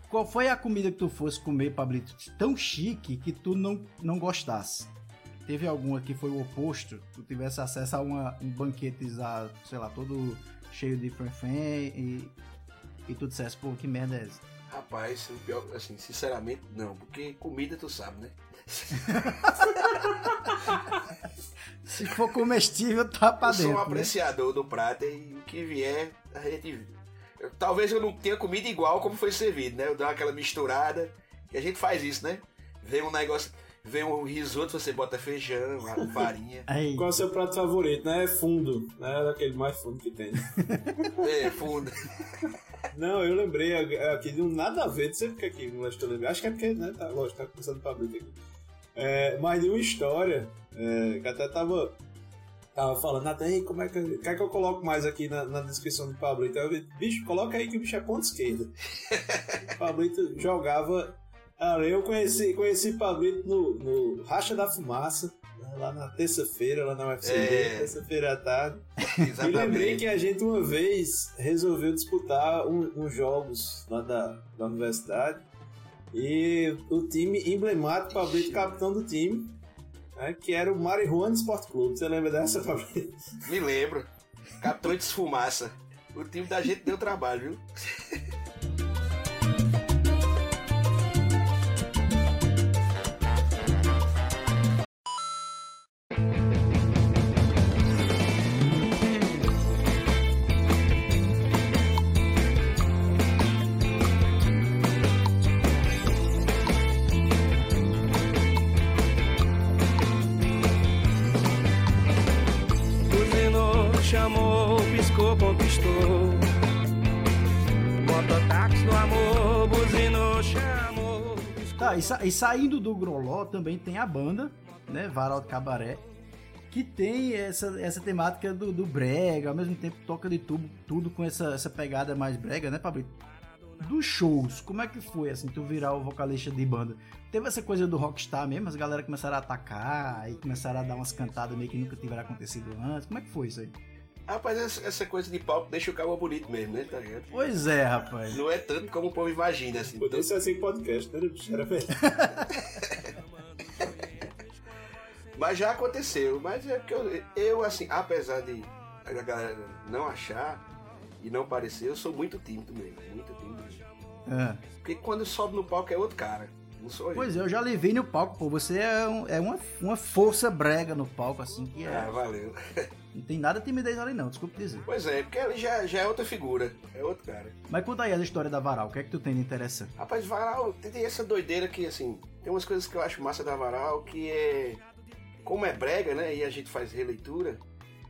E: qual foi a comida que tu fosse comer, Pablito, tão chique que tu não, não gostasse? Teve alguma que foi o oposto? Tu tivesse acesso a uma, um banquete, sei lá, todo cheio de fanfém e, e tu dissesse, pô, que merda é essa?
F: Rapaz, pior, assim, sinceramente, não. Porque comida tu sabe, né?
E: Se for comestível, tá pra
F: eu sou um
E: dentro. né?
F: apreciador do prato e o que vier, a gente. eu- talvez eu não tenha comido igual como foi servido, né? Eu dou aquela misturada. E a gente faz isso, né? Vem um negócio. Vem um risoto, você bota feijão, farinha.
E: Aí,
D: Qual é o seu prato favorito, né? É fundo, né? Daquele mais fundo que tem.
F: É, fundo.
D: Não, eu lembrei aqui de um nada a ver, não sei porque aqui, não acho que eu lembrei. Acho que é porque, né? Tá, lógico, tá começando pra abrir aqui. É, mas de uma história é, que até tava, tava falando, até como é que, eu- quer que eu coloco mais aqui na, na descrição do Pablito? Aí eu bicho, coloca aí que o bicho é ponta esquerda. o Pablito jogava. Cara, eu conheci, conheci Pablito no, no Racha da Fumaça, lá na terça-feira, lá na UFCD,
F: É.
D: terça-feira à tarde. E lembrei que a gente uma vez resolveu disputar um- uns jogos lá da, da universidade. E o time emblemático, Pablito, capitão do time, né, que era o Marihuana Sport Clube. Você lembra dessa, Pablito?
F: Me lembro. Capitão de fumaça. O time da gente deu trabalho, viu?
E: E, sa- e saindo do Groló também tem a banda, né? Varal Cabaré, que tem essa, essa temática do, do brega, ao mesmo tempo toca de tudo, tudo com essa, essa pegada mais brega, né, Pablito? Dos shows, como é que foi, assim, tu virar o vocalista de banda? Teve essa coisa do rockstar mesmo, as galera começaram a atacar e começaram a dar umas cantadas meio que nunca tiveram acontecido antes, como é que foi isso aí?
F: Rapaz, essa, essa coisa de palco deixa o cabo bonito mesmo, né? Tá ligado?
E: Pois é, rapaz.
F: Não é tanto como o povo imagina, assim.
D: Podia ser assim podcast, né? bicho? Era verdade.
F: Mas já aconteceu. Mas é que eu, eu, assim, apesar de a galera não achar e não parecer, eu sou muito tímido mesmo. Muito tímido mesmo.
E: É.
F: Porque quando sobe no palco é outro cara. Não sou eu.
E: Pois é, eu já levei no palco, pô. Você é, um- é uma, uma força brega no palco, assim, que é.
F: Ah, valeu.
E: Não tem nada de timidez ali, não, desculpe dizer.
F: Pois é, porque ele já, já é outra figura. É outro cara.
E: Mas conta aí a história da Varal, o que é que tu tem de interessante?
F: Rapaz, Varal tem essa doideira que, assim, tem umas coisas que eu acho massa da Varal, que é. Como é brega, né? E a gente faz releitura.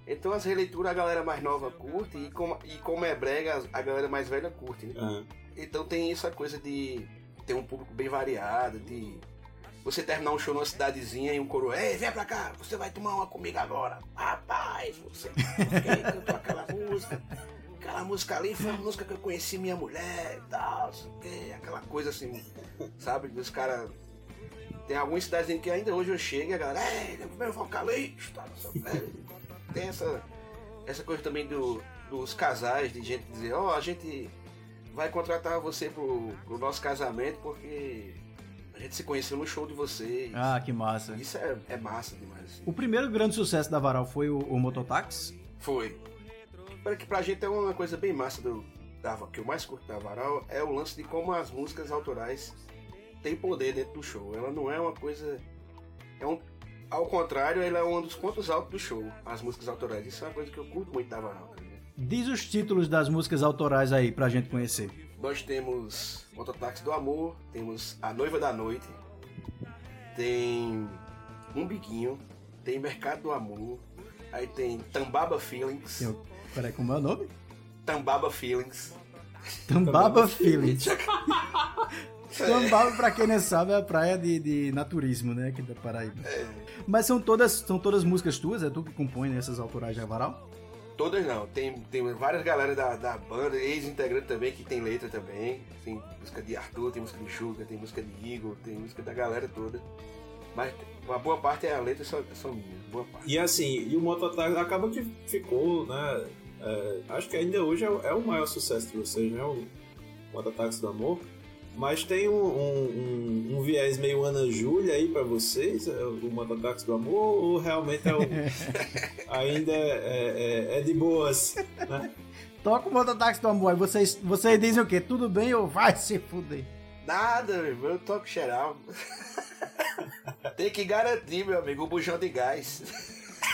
F: Então as releituras a galera mais nova curte e como, e como é brega, a galera mais velha curte, né?
D: Aham.
F: Então tem essa coisa de ter um público bem variado, de você terminar um show numa cidadezinha e um coro, ei, vem pra cá, você vai tomar uma comigo agora. Rapaz, você cantou aquela música. Aquela música ali foi a música que eu conheci minha mulher e tal, quê, aquela coisa assim, sabe? Dos caras Tem algumas cidades que ainda hoje eu chego e a galera, é o primeiro vocalista. não sei o quê." Tem essa, essa coisa também do, dos casais, de gente dizer, ó, a gente vai contratar você pro, pro nosso casamento porque a gente se conheceu no show de vocês.
E: Ah, que massa.
F: Isso é, é massa demais.
E: O primeiro grande sucesso da Varal foi o, o Mototáxi.
F: Foi. Para que pra gente é uma coisa bem massa do da, que eu mais curto da Varal é o lance de como as músicas autorais têm poder dentro do show. Ela não é uma coisa é um ao contrário, ela é um dos pontos altos do show, as músicas autorais. Isso é uma coisa que eu curto muito da Varal. tá?
E: Diz os títulos das músicas autorais aí pra gente conhecer.
F: Nós temos Mototáxi do Amor, temos A Noiva da Noite, tem Um Biquinho, tem Mercado do Amor, aí tem Tambaba Feelings,
E: Eu, peraí, como é o nome?
F: Tambaba Feelings,
E: Tambaba Feelings. Tambaba, pra quem não sabe, é a praia de, de naturismo, né? Aqui da Paraíba. Mas são todas, são todas músicas tuas? É tu que compõe essas autorais de Varal?
F: Todas não, tem, tem várias galera da, da banda, ex-integrante também, que tem letra também. Tem música de Arthur, tem música de Chuga, tem música de Igor, tem música da galera toda. Mas uma boa parte é a letra só, só minha, boa parte.
D: E assim, e o Mototáxi acaba que ficou, né? é, acho que ainda hoje é, é o maior sucesso de vocês, né? O Mototáxi do Amor. Mas tem um, um, um- um viés meio Ana Júlia aí pra vocês, é o Mototáxi do Amor, ou realmente é o, ainda é, é- é de boas, né?
E: Toca o Mototáxi do Amor. Aí vocês, vocês dizem o quê? Tudo bem ou vai se fuder?
F: Nada, meu irmão, eu toco geral. tem que garantir, meu amigo, o bujão de gás.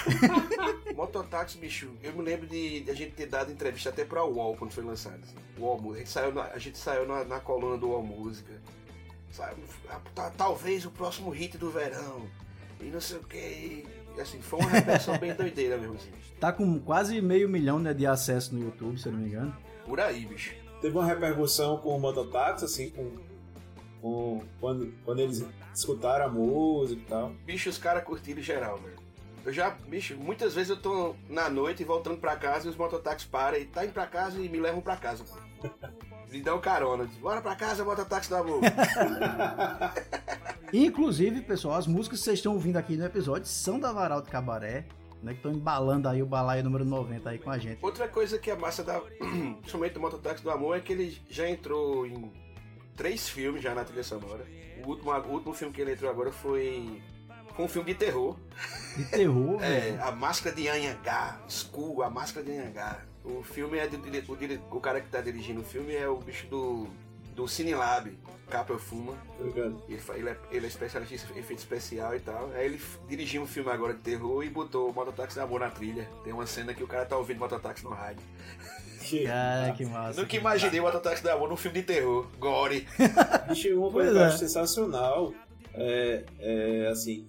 F: Mototáxi, bicho, eu me lembro de, de a gente ter dado entrevista até pra UOL quando foi lançado. assim. UOL Música. A gente saiu na, a gente saiu na, na coluna do UOL Música. Sabe? Ah, ta- Talvez o próximo hit do verão. E não sei o que. Assim, foi uma repercussão bem doideira mesmo, assim.
E: Tá com quase meio milhão né, de acesso no YouTube, se eu não me engano.
F: Por aí, bicho.
D: Teve uma repercussão com o Mototáxi, assim, com, com quando, quando eles escutaram a música e tal.
F: Bicho, os caras curtiram geral, velho. Eu já, bicho, muitas vezes eu tô na noite voltando pra casa e os mototáxis param e tá indo pra casa e me levam pra casa. Me dão carona. Diz, Bora pra casa, mototáxi do amor.
E: Inclusive, pessoal, as músicas que vocês estão ouvindo aqui no episódio são da Varal de Cabaré, né? Que estão embalando aí o balaio número 90 aí com a gente.
F: Outra coisa que é massa da. Principalmente do mototáxi do amor é que ele já entrou em três filmes já na trilha sonora. O último, o último filme que ele entrou agora foi. Foi um filme de terror.
E: De terror,
F: É,
E: velho.
F: A Máscara de Anhangá, Skull, A Máscara de Anhangá. O filme é do o, o cara que tá dirigindo o filme é o bicho do do Cinelab, Capa Fuma. Ele, ele é, ele é especialista em efeito especial e tal. Aí ele dirigiu um filme agora de terror e botou o Mototáxi da Amor na trilha. Tem uma cena que o cara tá ouvindo Mototáxi no rádio.
E: Cara, que massa.
F: Nunca imaginei Mototáxi da Amor num filme de terror. Gore.
D: Bicho, uma coisa que eu
E: é.
D: acho sensacional é, é, assim,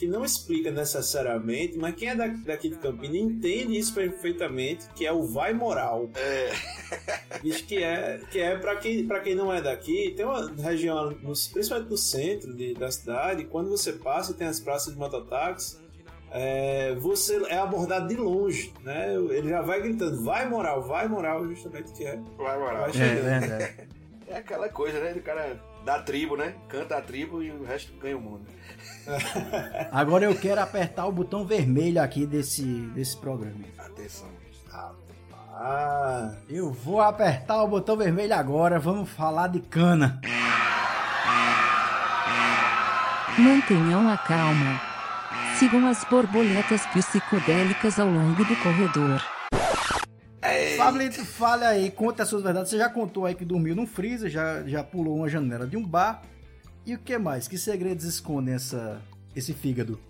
D: que não explica necessariamente, mas quem é da- daqui de Campina entende isso perfeitamente, que é o vai moral.
F: É,
D: Bicho, que é, que é pra, quem, pra quem não é daqui, tem uma região, no- principalmente no centro de- da cidade, quando você passa e tem as praças de mototáxi, é, você é abordado de longe, né? Ele já vai gritando, vai moral, vai moral, justamente que é.
F: vai moral.
D: Vai
E: É
D: chegando.
E: verdade.
F: É aquela coisa, né? Do cara da tribo, né? Canta a tribo e o resto ganha o mundo.
E: Agora eu quero apertar o botão vermelho aqui desse, desse programa.
F: Atenção.
D: Ah,
E: Eu vou apertar o botão vermelho agora, vamos falar de cana.
A: Mantenham a calma. Sigam as borboletas psicodélicas ao longo do corredor.
E: Pablito, fale aí, conta as suas verdades. Você já contou aí que dormiu num freezer, já, já pulou uma janela de um bar. E o que mais? Que segredos escondem essa, esse fígado?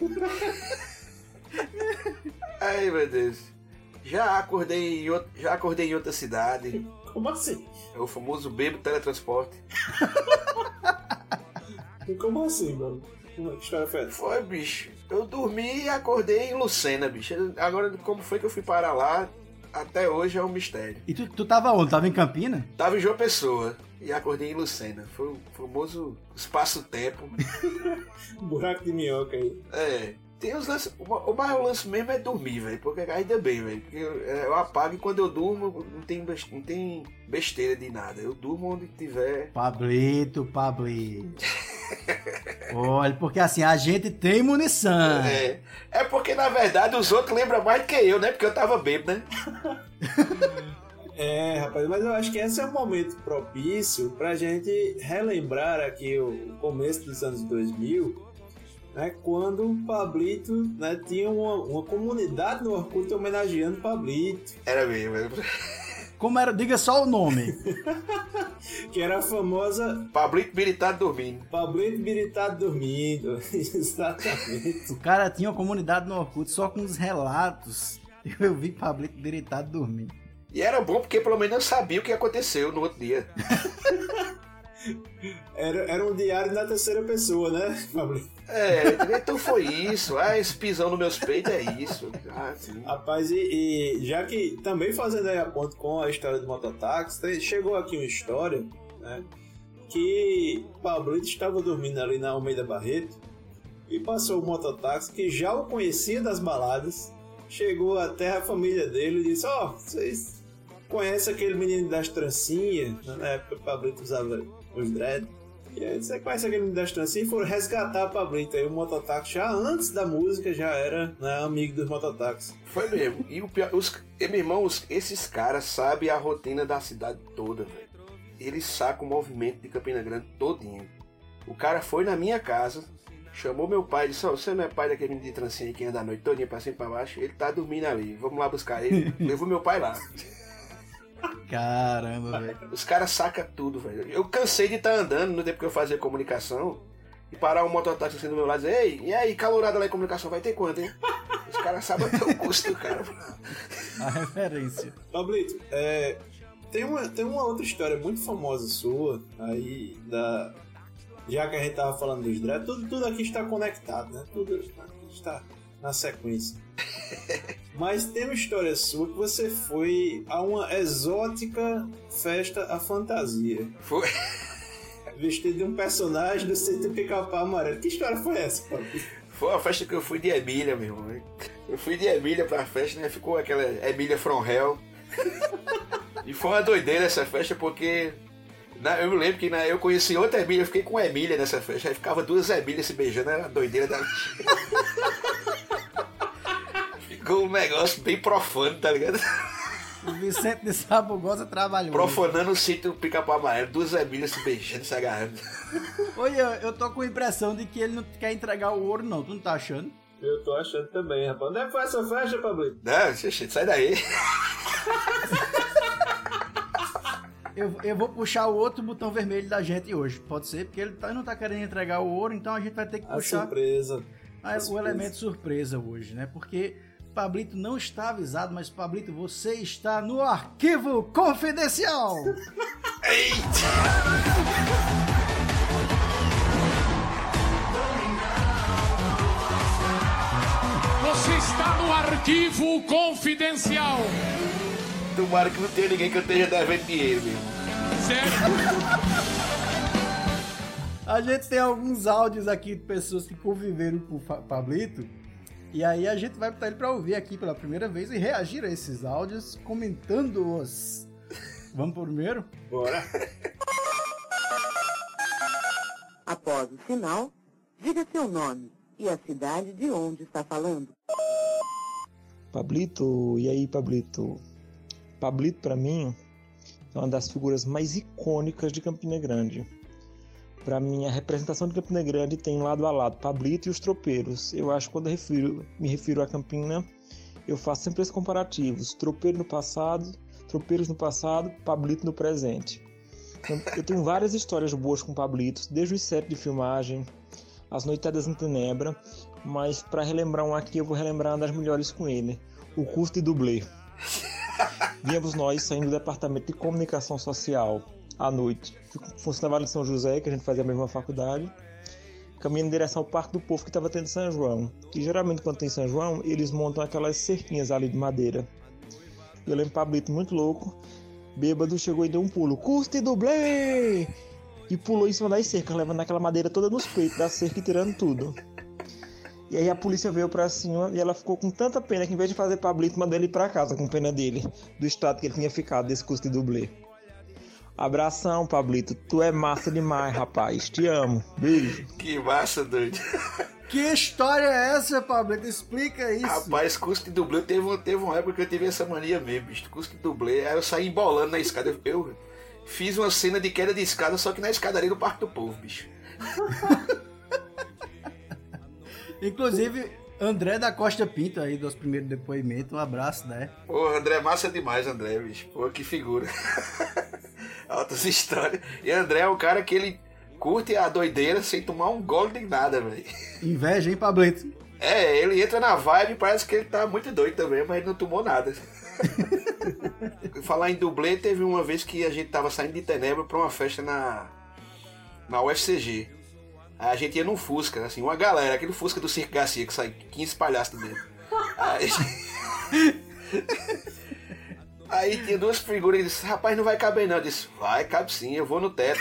F: Ai, meu Deus. Já acordei em, out- já acordei em outra cidade.
D: como assim?
F: É o famoso bebo teletransporte.
D: Como assim, mano? É que história foi essa?
F: Foi, bicho. Eu dormi e acordei em Lucena, bicho. Agora, como foi que eu fui parar lá? Até hoje é um mistério.
E: E tu, tu tava onde? Tava em Campina?
F: Tava em João Pessoa e acordei em Lucena. Foi o famoso espaço-tempo.
D: Buraco de minhoca aí.
F: É. Tem os lances. O o maior lance mesmo é dormir, velho. Porque ainda bem, velho. Porque eu, é, eu apago e quando eu durmo não tem, não tem besteira de nada. Eu durmo onde tiver.
E: Pablito, Pablito. Olha, porque assim, a gente tem munição.
F: É. É porque, na verdade, os outros lembram mais do que eu, né? Porque eu tava bêbado, né?
D: É, rapaz, mas eu acho que esse é um momento propício pra gente relembrar aqui o começo dos anos 2000, né, quando o Pablito né, tinha uma, uma comunidade no Orkut homenageando o Pablito,
F: Era mesmo. era-
E: Como era? Diga só o nome.
D: que era a famosa
F: Pablito Militado dormindo.
D: Pablito Biritado dormindo. Exatamente.
E: O cara tinha uma comunidade no Orkut só com os relatos. Eu vi Pablito deitado dormindo.
F: E era bom porque pelo menos eu sabia o que aconteceu no outro dia.
D: Era, era um diário na terceira pessoa, né, Pablito?
F: É, então foi isso. Ah, esse pisão nos meus peitos é isso. Ah, sim.
D: Rapaz, e, e já que também fazendo aí a ponto com a história do mototáxi, chegou aqui uma história, né? Que Pablito estava dormindo ali na Almeida Barreto e passou o mototáxi que já o conhecia das baladas, chegou até a família dele e disse: Ó, vocês conhecem aquele menino das trancinhas? Na época o Pablito usava os dread. E aí você conhece aquele menino das trancinhas e foram resgatar o Pablito. Aí o mototáxi já antes da música já era né, amigo dos mototáxis.
F: Foi mesmo. E o pior, os, e, meu irmão, os- esses caras sabem a rotina da cidade toda, velho. Eles sacam o movimento de Campina Grande todinho. O cara foi na minha casa, chamou meu pai, disse, ó, você não é pai daquele menino de trancinha que anda a noite todinha pra cima e pra baixo? Ele tá dormindo ali, vamos lá buscar ele. Levou meu pai lá.
E: Caramba, velho.
F: Os caras sacam tudo, velho. Eu cansei de estar andando no tempo que eu fazia comunicação e parar um mototáxi assim do meu lado e dizer, ei, e aí, calorada lá em comunicação, vai ter quanto, hein? Os caras sabem até o custo do cara.
E: A referência.
D: Pablito, é, tem, uma, tem uma outra história muito famosa sua, aí, da, já que a gente tava falando dos dread, tudo, tudo aqui está conectado, né? Tudo aqui está na sequência. Mas tem uma história sua que você foi a uma exótica festa à fantasia,
F: Foi.
D: vestido de um personagem do Centro Pica-Pau Amarelo. Que história foi essa, Pablito?
F: Foi uma festa que eu fui de Emília, meu irmão. Eu fui de Emília pra festa, né? Ficou aquela Emília from Hell. E foi uma doideira essa festa, porque na- eu me lembro que na, eu conheci outra Emília, eu fiquei com a Emília nessa festa. Aí ficava duas Emílias se beijando, era doideira da. Ficou um negócio bem profano, tá ligado?
E: O Vicente de Sabugosa trabalhou.
F: Profanando o sítio do pica-pau amarelo, duas Emílias se beijando, se agarrando.
E: Oi, eu, eu tô com a impressão de que ele não quer entregar o ouro, não. Tu não tá achando?
D: Eu tô achando também, rapaz. Onde é que foi essa festa, Pablito?
F: Não, gente, sai daí.
E: Eu, eu vou puxar o outro botão vermelho da gente hoje. Pode ser, porque ele tá- não tá querendo entregar o ouro, então a gente vai ter que
D: A
E: puxar
D: surpresa.
E: Ah, o
D: surpresa.
E: elemento surpresa hoje, né? Porque Pablito não está avisado, mas Pablito, você está no arquivo confidencial.
H: Você está no arquivo confidencial.
F: Tomara que não tenha ninguém que eu esteja devendo dinheiro.
H: Sério?
E: A gente tem alguns áudios aqui de pessoas que conviveram com o Pablito. E aí a gente vai botar ele pra ouvir aqui pela primeira vez e reagir a esses áudios, comentando-os. Vamos pro primeiro?
D: Bora.
I: Após o sinal, diga seu nome e a cidade de onde está falando.
J: Pablito, e aí, Pablito? Pablito, pra mim, é uma das figuras mais icônicas de Campina Grande. Pra mim, a representação de Campina Grande tem lado a lado Pablito e os tropeiros. Eu acho que quando eu refiro- me refiro a Campina, eu faço sempre esses comparativos. Tropeiro no passado, tropeiros no passado, Pablito no presente. Eu- Eu tenho várias histórias boas com Pablito, desde os sets de filmagem, as noitadas em Tenebra, mas para relembrar um aqui, eu vou relembrar uma das melhores com ele: o curso de dublê. Víamos nós saindo do departamento de comunicação social à noite. Funcionava em São José, que a gente fazia a mesma faculdade, caminhando em direção ao Parque do Povo que estava tendo São João. E geralmente, quando tem São João, eles montam aquelas cerquinhas ali de madeira. E eu lembro Pablito muito louco, bêbado, chegou e deu um pulo: curso de dublê! E pulou em cima das cercas, levando aquela madeira toda nos peitos da cerca e tirando tudo. E aí a polícia veio pra cima e ela ficou com tanta pena que em vez de fazer Pablito, mandou ele pra casa com pena dele, do estado que ele tinha ficado desse curso de dublê. Abração, Pablito. Tu é massa demais, rapaz. Te amo. Beijo.
F: Que massa, doido.
E: Que história é essa, Pablito? Explica isso.
F: Rapaz, curso de dublê, teve, teve uma época que eu tive essa mania mesmo, bicho. Curso de dublê, aí eu saí embolando na escada. Eu, eu fiz uma cena de queda de escada, só que na escadaria do Parque do Povo, bicho.
E: Inclusive, André da Costa Pinto aí, dos primeiros depoimentos. Um abraço, né?
F: Pô, André, massa demais, André, bicho. Pô, que figura. Altas histórias. E André é o cara que ele curte a doideira sem tomar um gole de nada, velho.
E: Inveja, hein, Pablito?
F: É, ele entra na vibe e parece que ele tá muito doido também, mas ele não tomou nada. Falar em dublê, teve uma vez que a gente tava saindo de Tenebra pra uma festa na, na UFCG. A gente ia num Fusca, assim, uma galera, aquele Fusca do Circo Garcia que sai 15 palhaços dentro. Aí, aí tinha duas figuras que disse, rapaz, não vai caber não. Eu disse, vai, cabe sim, eu vou no teto.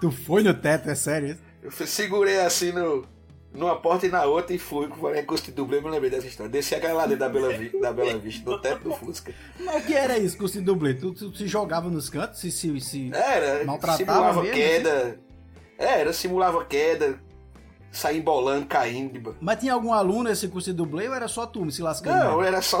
E: Tu foi no teto, é sério isso?
F: Eu segurei assim no, numa porta e na outra e fui. Falei, custo de dublê, me lembrei dessa história. Desci aquela ladeira da Bela, Vi, da Bela Vista, no teto do Fusca.
E: Mas o que era isso, curso de dublê? Tu, tu, tu se jogava nos cantos? Se, se, se
F: Era,
E: maltratava
F: simulava
E: mesmo,
F: queda.
E: assim?
F: É, era, simulava queda, saía embolando, caindo.
E: Mas tinha algum aluno nesse curso de dublê ou era só tu me se lascando?
F: Não, era só,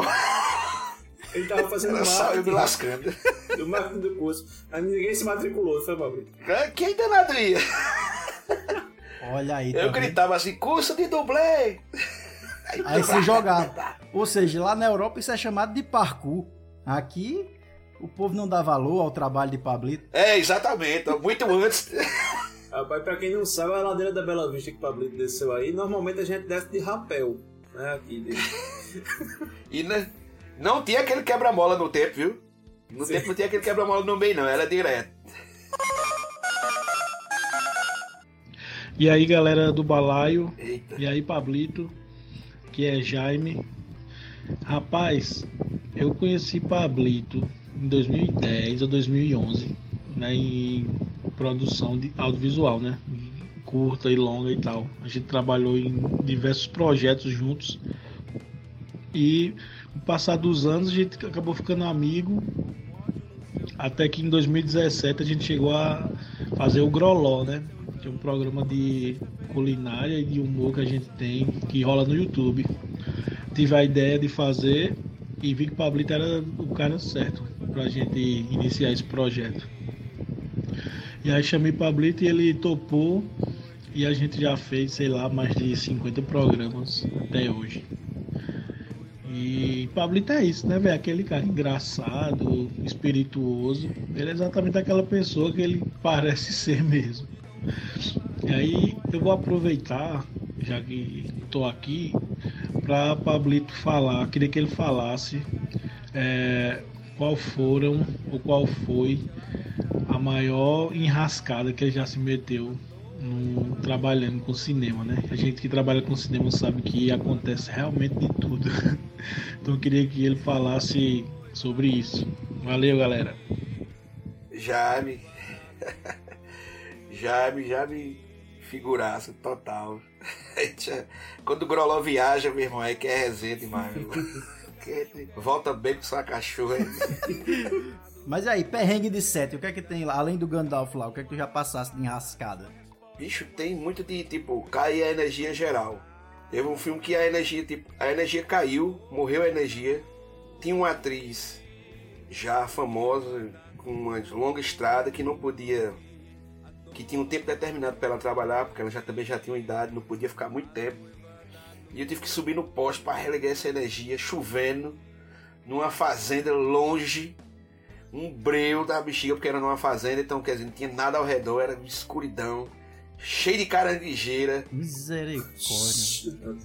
D: Ele tava fazendo
F: era só eu me lascando.
D: do marketing do curso. Aí ninguém se matriculou, foi, Fabrício?
F: Quem danado ia?
E: Olha aí. tá
F: Eu
E: vendo?
F: gritava assim, curso de dublê!
E: Aí se jogava. Ou seja, lá na Europa isso é chamado de parkour. Aqui o povo não dá valor ao trabalho de Pablito.
F: É, exatamente, muito antes.
D: Rapaz, pra quem não sabe, a ladeira da Bela Vista que o Pablito desceu aí, normalmente a gente desce de rapel. Né, aqui dele.
F: E né, não tinha aquele quebra-mola no tempo, viu? No
D: Sim.
F: tempo não tinha aquele quebra-mola no meio, não, era direto.
K: E aí, galera do balaio,
F: Eita.
K: e aí, Pablito, que é Jaime. Rapaz, eu conheci Pablito em 2010 ou 2011, né, em produção de audiovisual, né, curta e longa e tal. A gente trabalhou em diversos projetos juntos e no passar dos anos a gente acabou ficando amigo até que em 2017 a gente chegou a fazer o Groló, né? Que é um programa de culinária e de humor que a gente tem, que rola no YouTube. Tive a ideia de fazer e vi que o Pablito era o cara certo pra gente iniciar esse projeto. E aí chamei o Pablito e ele topou e a gente já fez, sei lá, mais de 50 programas até hoje. E Pablito é isso, né, velho? Aquele cara engraçado, espirituoso. Ele é exatamente aquela pessoa que ele parece ser mesmo. E aí eu vou aproveitar, já que estou aqui, para Pablito falar. Queria que ele falasse é, qual foram ou qual foi a maior enrascada que ele já se meteu no, trabalhando com cinema, né? A gente que trabalha com cinema sabe que acontece realmente de tudo. Então eu queria que ele falasse sobre isso. Valeu, galera.
F: Jaime. Jaime, Jaime figuraça total. Quando o Groló viaja, meu irmão, é que é resenha demais, meu irmão. Volta bem com sua cachorra.
E: Mas aí, perrengue de sete, o que é que tem lá? Além do Gandalf lá, o que é que tu já passaste de enrascada?
F: Bicho, tem muito de tipo, cair a energia geral. Teve um filme que a energia, tipo, a energia caiu, morreu a energia. Tinha uma atriz já famosa, com uma longa estrada, que não podia. que tinha um tempo determinado para ela trabalhar, porque ela já também já tinha uma idade, não podia ficar muito tempo. E eu tive que subir no poste para relegar essa energia, chovendo, numa fazenda longe, um breu da bexiga, porque era numa fazenda, então quer dizer, não tinha nada ao redor, era escuridão, cheio de caranguejeira,
E: Misericórdia.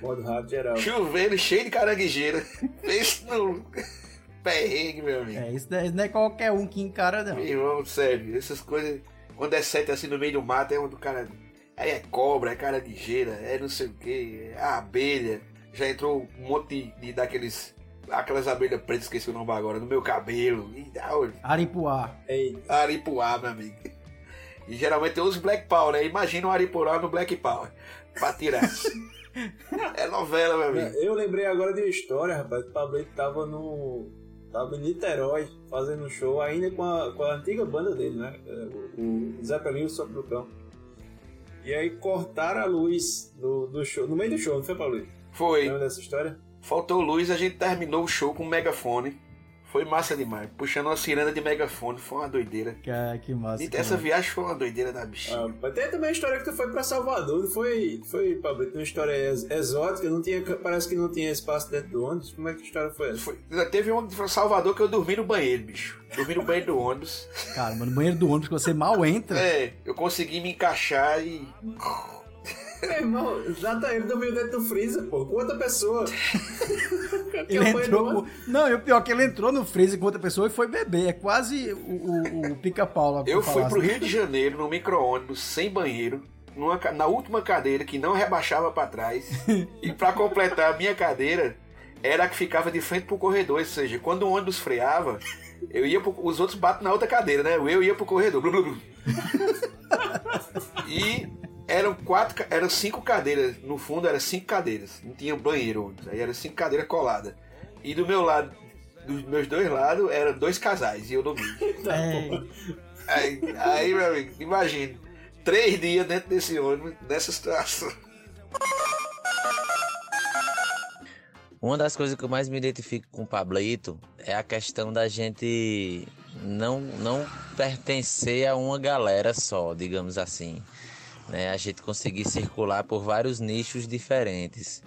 D: Modo rápido geral.
F: chovendo, cheio de caranguejeira. Fez no perrengue, meu amigo.
E: É, isso não é, isso não é qualquer um que encara, não.
F: Meu irmão, sério, essas coisas, quando é sete assim no meio do mato, é onde o cara. Aí é cobra, é caranguejeira, é não sei o que, é abelha. Já entrou um monte de, de- daqueles. Aquelas abelhas pretas, esqueci o nome agora, no meu cabelo. E da onde?
E: Aripuá.
D: Ei,
F: Aripuá, meu amigo. E geralmente eu uso Black Power, né? Imagina um Aripuá no Black Power. Pra tirar. é novela, meu amigo.
D: eu lembrei agora de uma história, rapaz. O Pablito tava no, Tava em Niterói fazendo um show, ainda com a, com a antiga banda dele, né? O, o Zé Pelinho e o Sopro do Cão. E aí cortaram a luz do, do show, no meio do show, não foi, Paulo?
F: Foi.
D: Lembra dessa história?
F: Faltou luz, a gente terminou o show com um megafone. Foi massa demais. Puxando uma ciranda de megafone, foi uma doideira.
E: Cara, que massa.
F: E
E: que
F: essa
E: massa.
F: viagem foi uma doideira da bichinha.
D: Ah, mas tem também a história que tu foi pra Salvador, não foi, foi Pablo? Uma história ex- exótica, não tinha, parece que não tinha espaço dentro do ônibus. Como é que a história foi essa?
F: Foi, teve uma de Salvador que eu dormi no banheiro, bicho. Dormi no banheiro do ônibus.
E: Cara, mano, no banheiro do ônibus que você mal entra.
F: É, eu consegui me encaixar e.
D: Meu irmão, já tá ele dormiu dentro do freezer, pô. Com outra pessoa.
E: Ele entrou. Não, e o pior é que ele entrou no freezer com outra pessoa e foi beber. É quase o, o, o pica-pau
F: Eu fui pro
E: assim.
F: Rio de Janeiro no micro-ônibus, sem banheiro, numa na última cadeira que não rebaixava pra trás. e pra completar a minha cadeira, era a que ficava de frente pro corredor. Ou seja, quando o ônibus freava, eu ia pro, os outros batem na outra cadeira, né? Eu ia pro corredor. Blu, blu, blu. e eram quatro, eram cinco cadeiras. No fundo eram cinco cadeiras. Não tinha banheiro. ônibus, Aí eram cinco cadeiras coladas. E do meu lado, dos meus dois lados, eram dois casais. E eu dormi.
E: É,
F: Aí, aí, meu amigo, imagina. Três dias dentro desse ônibus, nessa situação.
L: Uma das coisas que eu mais me identifico com o Pablito é a questão da gente não, não pertencer a uma galera só, digamos assim. Né? A gente conseguir circular por vários nichos diferentes.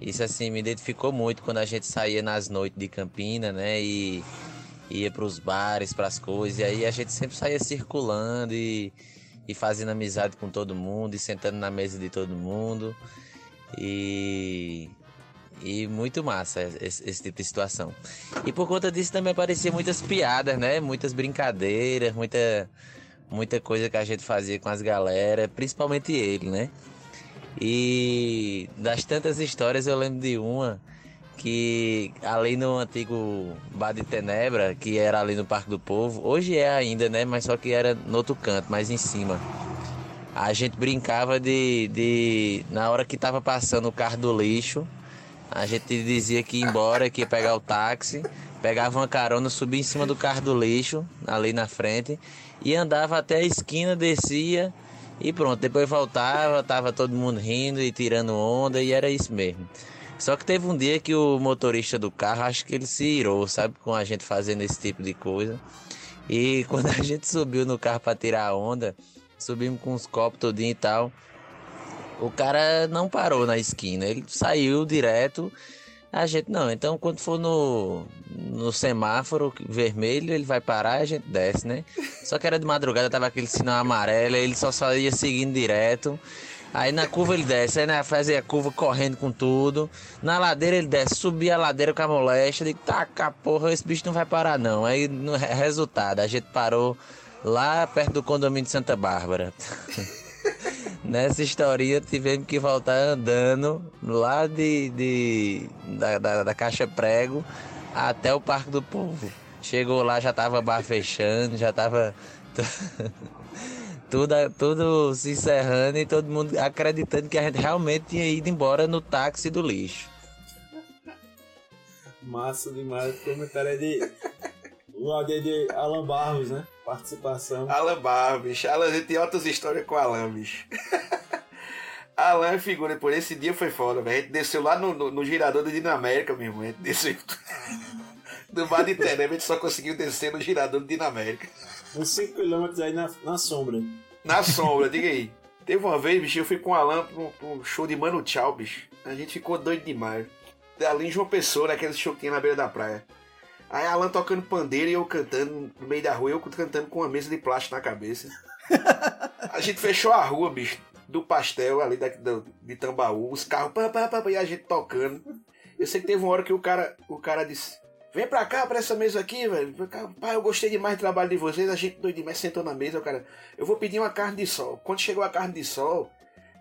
L: Isso assim me identificou muito quando a gente saía nas noites de Campina, né? E ia para os bares, para as coisas. E aí a gente sempre saía circulando e, e fazendo amizade com todo mundo, e sentando na mesa de todo mundo. E e muito massa esse, esse tipo de situação. E por conta disso também aparecia muitas piadas, né? Muitas brincadeiras, muita, muita coisa que a gente fazia com as galera, principalmente ele, né? E das tantas histórias eu lembro de uma que ali no antigo Bar de Tenebra, que era ali no Parque do Povo, hoje é ainda, né? Mas só que era no outro canto, mais em cima. A gente brincava de, de na hora que tava passando o carro do lixo, a gente dizia que ia embora, que ia pegar o táxi, pegava uma carona, subia em cima do carro do lixo, ali na frente, e andava até a esquina, descia e pronto. Depois voltava, tava todo mundo rindo e tirando onda, e era isso mesmo. Só que teve um dia que o motorista do carro, acho que ele se irou, sabe, com a gente fazendo esse tipo de coisa. E quando a gente subiu no carro para tirar a onda, subimos com os copos todinho e tal. O cara não parou na esquina, ele saiu direto. A gente, não, então quando for no, no semáforo vermelho, ele vai parar e a gente desce, né? Só que era de madrugada, tava aquele sinal amarelo, ele só ia seguindo direto. Aí na curva ele desce, aí na fazia a curva correndo com tudo. Na ladeira ele desce, subia a ladeira com a moléstia. Digo, taca porra, esse bicho não vai parar não. Aí no re- resultado, a gente parou lá perto do condomínio de Santa Bárbara. Nessa historinha tivemos que voltar andando lá de, de da, da, da Caixa Prego até o Parque do Povo. Chegou lá, já tava bar fechando, já tava tudo, tudo se encerrando e todo mundo acreditando que a gente realmente tinha ido embora no táxi do lixo.
D: Massa demais. Comentário é de. O AD de Alan Barros, né? Participação.
F: Alan Barro, bicho. Alan, a gente tem outras histórias com o Alan, bicho. Alan é figura, por esse dia foi foda, velho. A gente desceu lá no, no, no girador da Dinamérica, meu irmão. A gente desceu do bar de Tenem, a gente só conseguiu descer no girador da Dinamérica.
D: Uns 5km aí na, na sombra.
F: Na sombra, diga aí. Teve uma vez, bicho, eu fui com o Alan pra um, pra um show de Mano Tchau, bicho. A gente ficou doido demais. Ali em João Pessoa, naquele show que tinha na beira da praia. Aí Alan tocando pandeiro e eu cantando no meio da rua, eu cantando com uma mesa de plástico na cabeça. A gente fechou a rua, bicho, do pastel ali da, do- de Tambaú, os carros, pá, pá, pá, pá, e a gente tocando. Eu sei que teve uma hora que o cara, o cara disse: Vem pra cá, pra essa mesa aqui, velho. Pai, eu gostei demais do trabalho de vocês. A gente doido demais sentou na mesa, o cara. Eu vou pedir uma carne de sol. Quando chegou a carne de sol,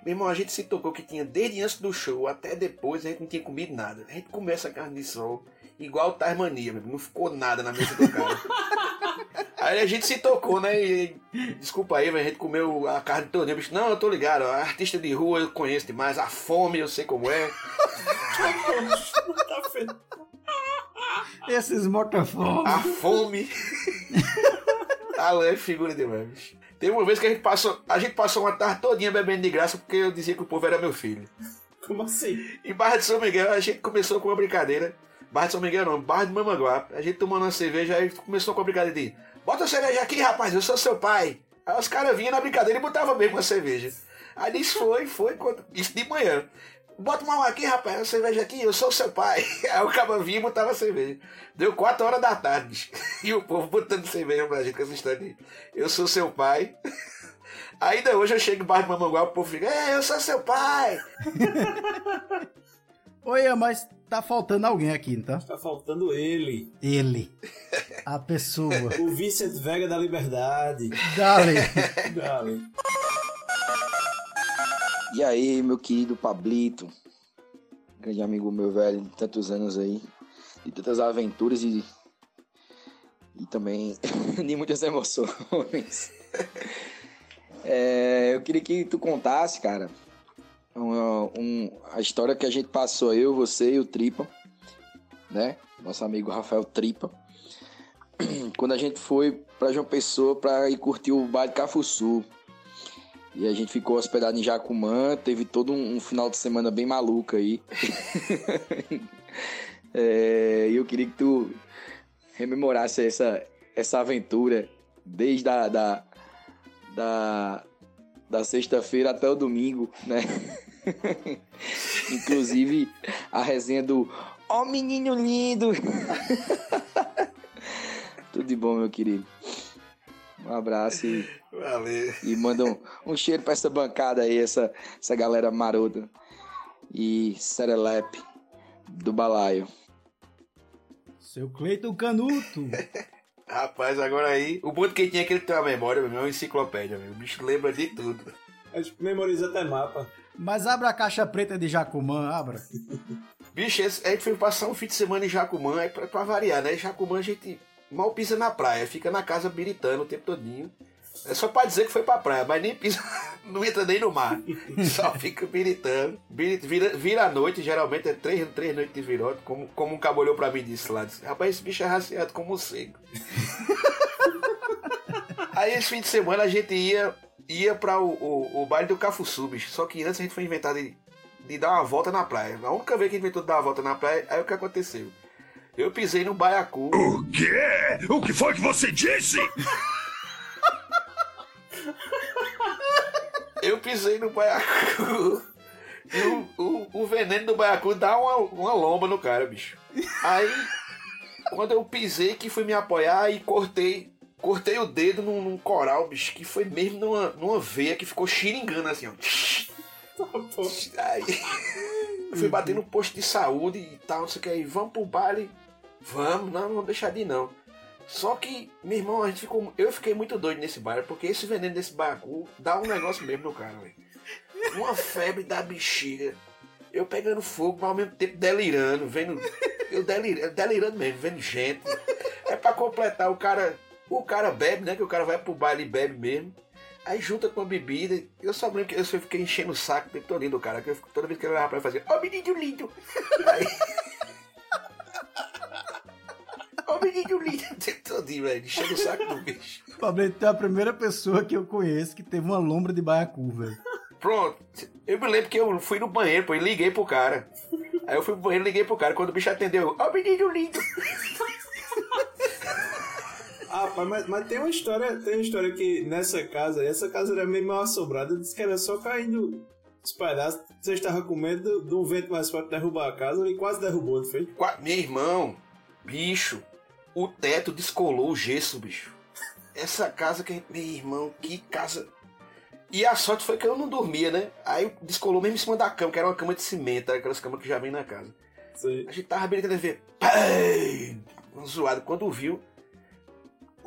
F: meu irmão, a gente se tocou que tinha desde antes do show até depois, a gente não tinha comido nada. A gente comeu essa carne de sol, igual Tasmania, meu. Não ficou nada na mesa do cara. Aí a gente se tocou, né? E, desculpa aí, velho, a gente comeu a carne toda. Bicho, não, eu tô ligado, a artista de rua eu conheço demais, a fome eu sei como é.
E: Esses motafome.
F: A fome. Alan é figura demais, bicho. Teve uma vez que a gente passou, a gente passou uma tarde todinha bebendo de graça porque eu dizia que o povo era meu filho.
D: Como assim?
F: Em Barra de São Miguel, a gente começou com uma brincadeira. Barra de São Miguel não, Barra de Mamanguape. A gente tomando uma cerveja, aí começou com a brincadeira de Bota a cerveja aqui, rapaz, eu sou seu pai. Aí os caras vinham na brincadeira e botavam mesmo a cerveja. Aí isso foi, foi, quando- isso de manhã. Bota uma aqui, rapaz, a cerveja aqui, eu sou seu pai. Aí o cara vinha e botava a cerveja. Deu 4 horas da tarde. E o povo botando cerveja pra gente com essa história de eu sou seu pai. Ainda hoje eu chego em Barra de Mamanguá, o povo fica, é, eu sou seu pai.
E: Oi, mas tá faltando alguém aqui, não tá?
D: Tá faltando ele.
E: Ele. A pessoa.
D: O Vicent Vega da Liberdade.
E: Dale.
D: Dale.
M: E aí, meu querido Pablito, grande amigo meu velho, de tantos anos aí, de tantas aventuras e, e também de muitas emoções. É, eu queria que tu contasse, cara, um- um- a história que a gente passou, eu, você e o Tripa, né? Nosso amigo Rafael Tripa. Quando a gente foi pra João Pessoa pra ir curtir o baile Cafuçu. E a gente ficou hospedado em Jacumã, teve todo um, um final de semana bem maluco aí. É, E eu queria que tu rememorasse essa, essa aventura desde a, da, da, da sexta-feira até o domingo, né? Inclusive a resenha do Ó menino lindo! Tudo de bom, meu querido. Um abraço e
F: Valeu.
M: e manda um, um cheiro pra essa bancada aí, essa, essa galera marota e serelepe do balaio.
E: Seu Cleiton Canuto.
F: Rapaz, agora aí. O ponto que ele tinha é que ele tem uma memória, meu, é uma enciclopédia, meu. O bicho lembra de tudo.
D: A gente memoriza até mapa.
E: Mas abra a caixa preta de Jacumã, abra.
F: Bicho, a gente foi passar um fim de semana em Jacumã, aí pra, pra variar, né? Jacumã a gente mal pisa na praia, fica na casa biritando o tempo todinho. É só pra dizer que foi pra praia, mas nem pisa, não entra nem no mar. Só fica biritando. Biri- Vira, vira a noite, geralmente é três, três noites de virote, como, como um cabo olhou pra mim disse lá. Disse, Rapaz, esse bicho é raciado como um cego. Aí esse fim de semana a gente ia, ia pra o, o, o baile do Cafuçu, bicho. Só que antes a gente foi inventar de, de dar uma volta na praia. A única vez que a gente inventou de dar uma volta na praia, aí o que aconteceu? Eu pisei no baiacu. O
N: quê? O que foi que você disse?
F: Eu pisei no baiacu. E o, o, o veneno do baiacu dá uma, uma lomba no cara, bicho. Aí, quando eu pisei, que fui me apoiar e cortei. Cortei o dedo num, num coral, bicho, que foi mesmo numa, numa veia que ficou xiringando assim, ó. Aí, fui bater no posto de saúde e tal, não sei o que aí. Vamos pro baile? Vamos, não, não vamos deixar de ir não. Só que, meu irmão, a gente ficou. Eu fiquei muito doido nesse baile, porque esse veneno desse baiacu dá um negócio mesmo no cara, velho. Uma febre da bexiga. Eu pegando fogo, mas ao mesmo tempo delirando, vendo. Eu delirando, delirando mesmo, vendo gente. É pra completar, o cara. O cara bebe, né? Que o cara vai pro baile e bebe mesmo. Aí junta com a bebida. Eu só lembro que eu fiquei enchendo o saco o tempo todo do cara. Que eu toda vez que ele olhava pra ele fazia, ó menino lindo! Aí... Ó menino lindo! O tempo todinho, velho, enchendo o saco do bicho.
E: Pablito é a primeira pessoa que eu conheço que teve uma lombra de baiacu, velho.
F: Pronto. Eu me lembro que eu fui no banheiro, pô, e liguei pro cara. Aí eu fui pro banheiro e liguei pro cara. Quando o bicho atendeu, ó menino lindo!
D: Ah, pai, mas, mas tem uma história, tem uma história que nessa casa, essa casa era meio mal assombrada, disse que era só caindo os pedaços. Você estava com medo de um vento mais forte derrubar a casa e quase derrubou, não foi?
F: Qua- Meu irmão, bicho, o teto descolou o gesso, bicho. Essa casa que. Meu irmão, que casa. E a sorte foi que eu não dormia, né? Aí descolou mesmo em cima da cama, que era uma cama de cimento, aquelas camas que já vem na casa. A gente tava brincando de ver. Pai! Um zoado. Quando viu,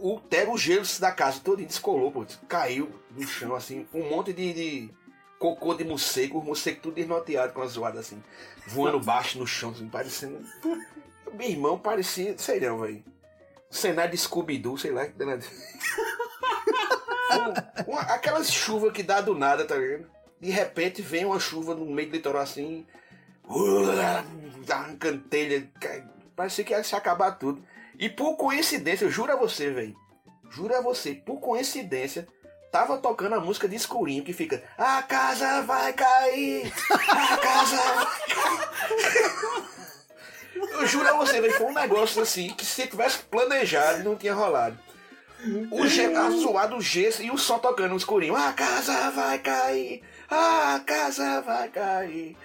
F: o teto, o gelo da casa todo descolou, pô. Caiu no chão, assim. Um monte de, de cocô de morcego, os morcegos tudo desnorteado com as zoadas, assim. Voando baixo no chão, assim, parecendo. Meu irmão parecia, sei não, velho. Cenário de Scooby-Doo, sei lá. Um- uma- aquelas chuvas que dá do nada, tá ligado? De repente vem uma chuva no meio do litoral assim. Arrancando telha, Parecia que ia se acabar tudo. E por coincidência, eu juro a você, velho. Juro a você, por coincidência, tava tocando a música de escurinho que fica A casa vai cair! A casa vai cair! Eu juro a você, velho, foi um negócio assim que se tivesse planejado não tinha rolado. O G tava zoado, o G e o som tocando no escurinho. A casa vai cair! A casa vai cair!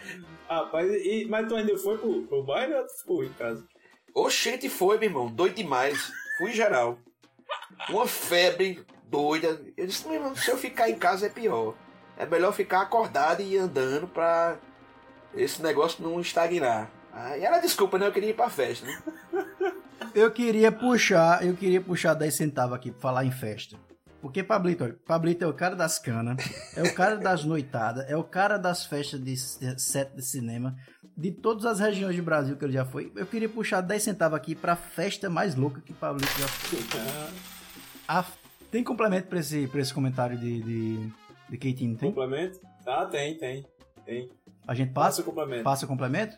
D: Rapaz, e, mas tu ainda foi pro, pro baile ou tu ficou em casa?
F: Oxente foi, meu irmão, doido demais. Fui geral. Uma febre doida. Eu disse, meu irmão, se eu ficar em casa é pior. É melhor ficar acordado e andando pra esse negócio não estagnar. Aí era desculpa, né? Eu queria ir pra festa, né?
E: Eu queria puxar, eu queria puxar 10 centavos aqui pra falar em festa. Porque Pablito, Pablito é o cara das canas, é o cara das noitadas, é o cara das festas de set de cinema, de todas as regiões do Brasil que ele já foi. Eu queria puxar 10 centavos aqui pra festa mais louca que Pablito já foi. A- tem complemento pra esse, pra esse comentário de, de, de Keitinho, tem?
D: Complemento? Ah, tem, tem. Tem.
E: A gente passa?
D: Passa o complemento.
E: Passa o complemento?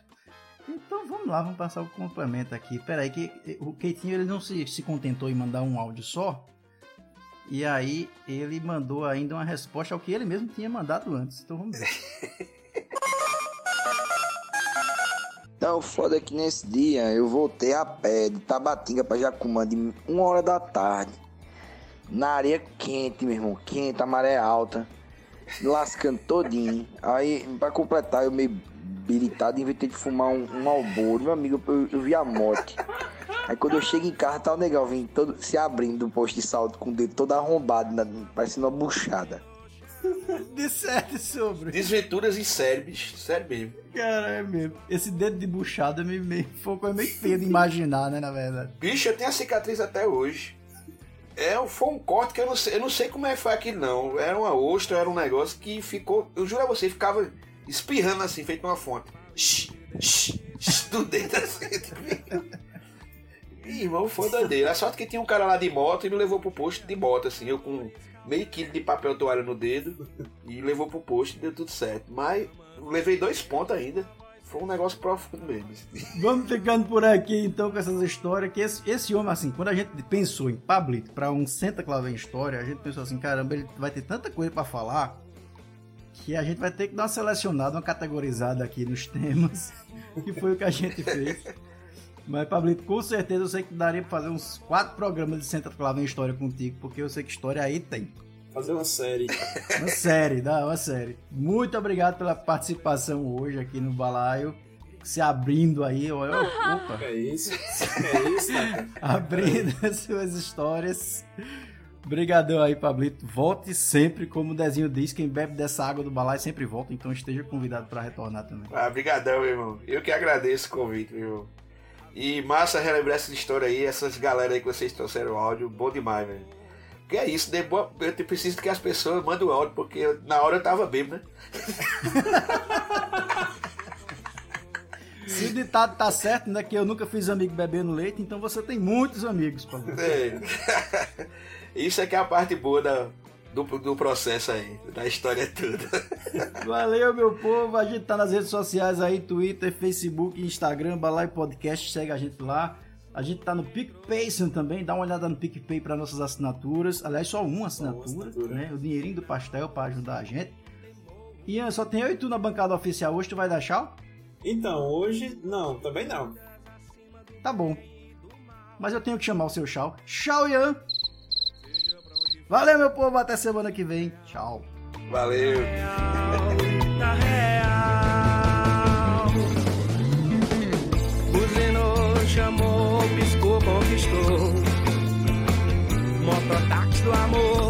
E: Então vamos lá, vamos passar o complemento aqui. Pera aí, que o Keitinho ele não se, se contentou em mandar um áudio só. E aí ele mandou ainda uma resposta ao que ele mesmo tinha mandado antes. Então vamos ver.
M: Então, foda é que nesse dia eu voltei a pé de Tabatinga pra Jacumã de uma hora da tarde. Na areia quente, meu irmão, quente, a maré alta, lascando todinho. Aí, pra completar, eu meio biritado, inventei de fumar um, um alboro. Meu amigo, eu, eu vi a morte. Aí quando eu chego em casa, tá o negão vindo todo, se abrindo do posto de salto com o dedo todo arrombado, na- parecendo uma buchada.
E: Disserte sobre.
F: Desventuras em série, bicho. Sério mesmo.
E: Cara, é mesmo. Esse dedo de buchada me, me, foi uma coisa meio feia de imaginar, né, na verdade.
F: Bicho, eu tenho a cicatriz até hoje. É, foi um corte que eu não sei, eu não sei como é que foi aquilo, não. Era uma ostra, era um negócio que ficou. Eu juro a você, ficava espirrando assim, feito uma fonte. Shh, shh, shh, do dedo assim. Ih, irmão, foi doideira. A sorte que tinha um cara lá de moto e me levou pro posto de moto, assim, eu com meio quilo de papel toalha no dedo e levou pro posto e deu tudo certo. Mas levei dois pontos ainda. Foi um negócio profundo mesmo.
E: Vamos ficando por aqui então com essas histórias. Que esse, esse homem, assim, quando a gente pensou em Pablito pra um Senta Clava em História, a gente pensou assim: caramba, ele vai ter tanta coisa pra falar que a gente vai ter que dar uma selecionada, uma categorizada aqui nos temas, que foi o que a gente fez. Mas, Pablito, com certeza eu sei que daria pra fazer uns quatro programas de Senta Clava em História contigo, porque eu sei que história aí tem.
D: Fazer uma série.
E: Uma série, dá uma série. Muito obrigado pela participação hoje aqui no Balaio. Se abrindo aí, olha, opa.
D: É isso. É isso, cara.
E: abrindo as suas histórias. Obrigadão aí, Pablito. Volte sempre, como o Dezinho diz, quem bebe dessa água do balaio sempre volta, então esteja convidado para retornar também.
F: Ah, brigadão, meu irmão. Eu que agradeço o convite, meu irmão. E massa relembrar essa história aí, essas galera aí que vocês trouxeram o áudio, bom demais, velho. Que é isso, né? Boa- eu preciso que as pessoas mandem o áudio, porque eu- na hora eu tava bêbado, né?
E: Se o ditado tá certo, né, que eu nunca fiz amigo bebendo leite, então você tem muitos amigos, Pablito.
F: É. Isso é que é a parte boa da, do, do processo aí, da história toda.
E: Valeu, meu povo. A gente tá nas redes sociais aí, Twitter, Facebook, Instagram, Balaio Podcast, segue a gente lá. A gente tá no PicPay também, dá uma olhada no PicPay para nossas assinaturas. Aliás, só uma assinatura, né? O dinheirinho do pastel para ajudar a gente. Ian, só tem eu e tu na bancada oficial hoje, tu vai dar tchau?
D: Então, hoje, não, também não.
E: Tá bom. Mas eu tenho que chamar o seu tchau. Tchau, Ian! Valeu, meu povo, até semana que vem. Tchau.
F: Valeu.
B: chamou, piscou, conquistou. Mototáxi do amor,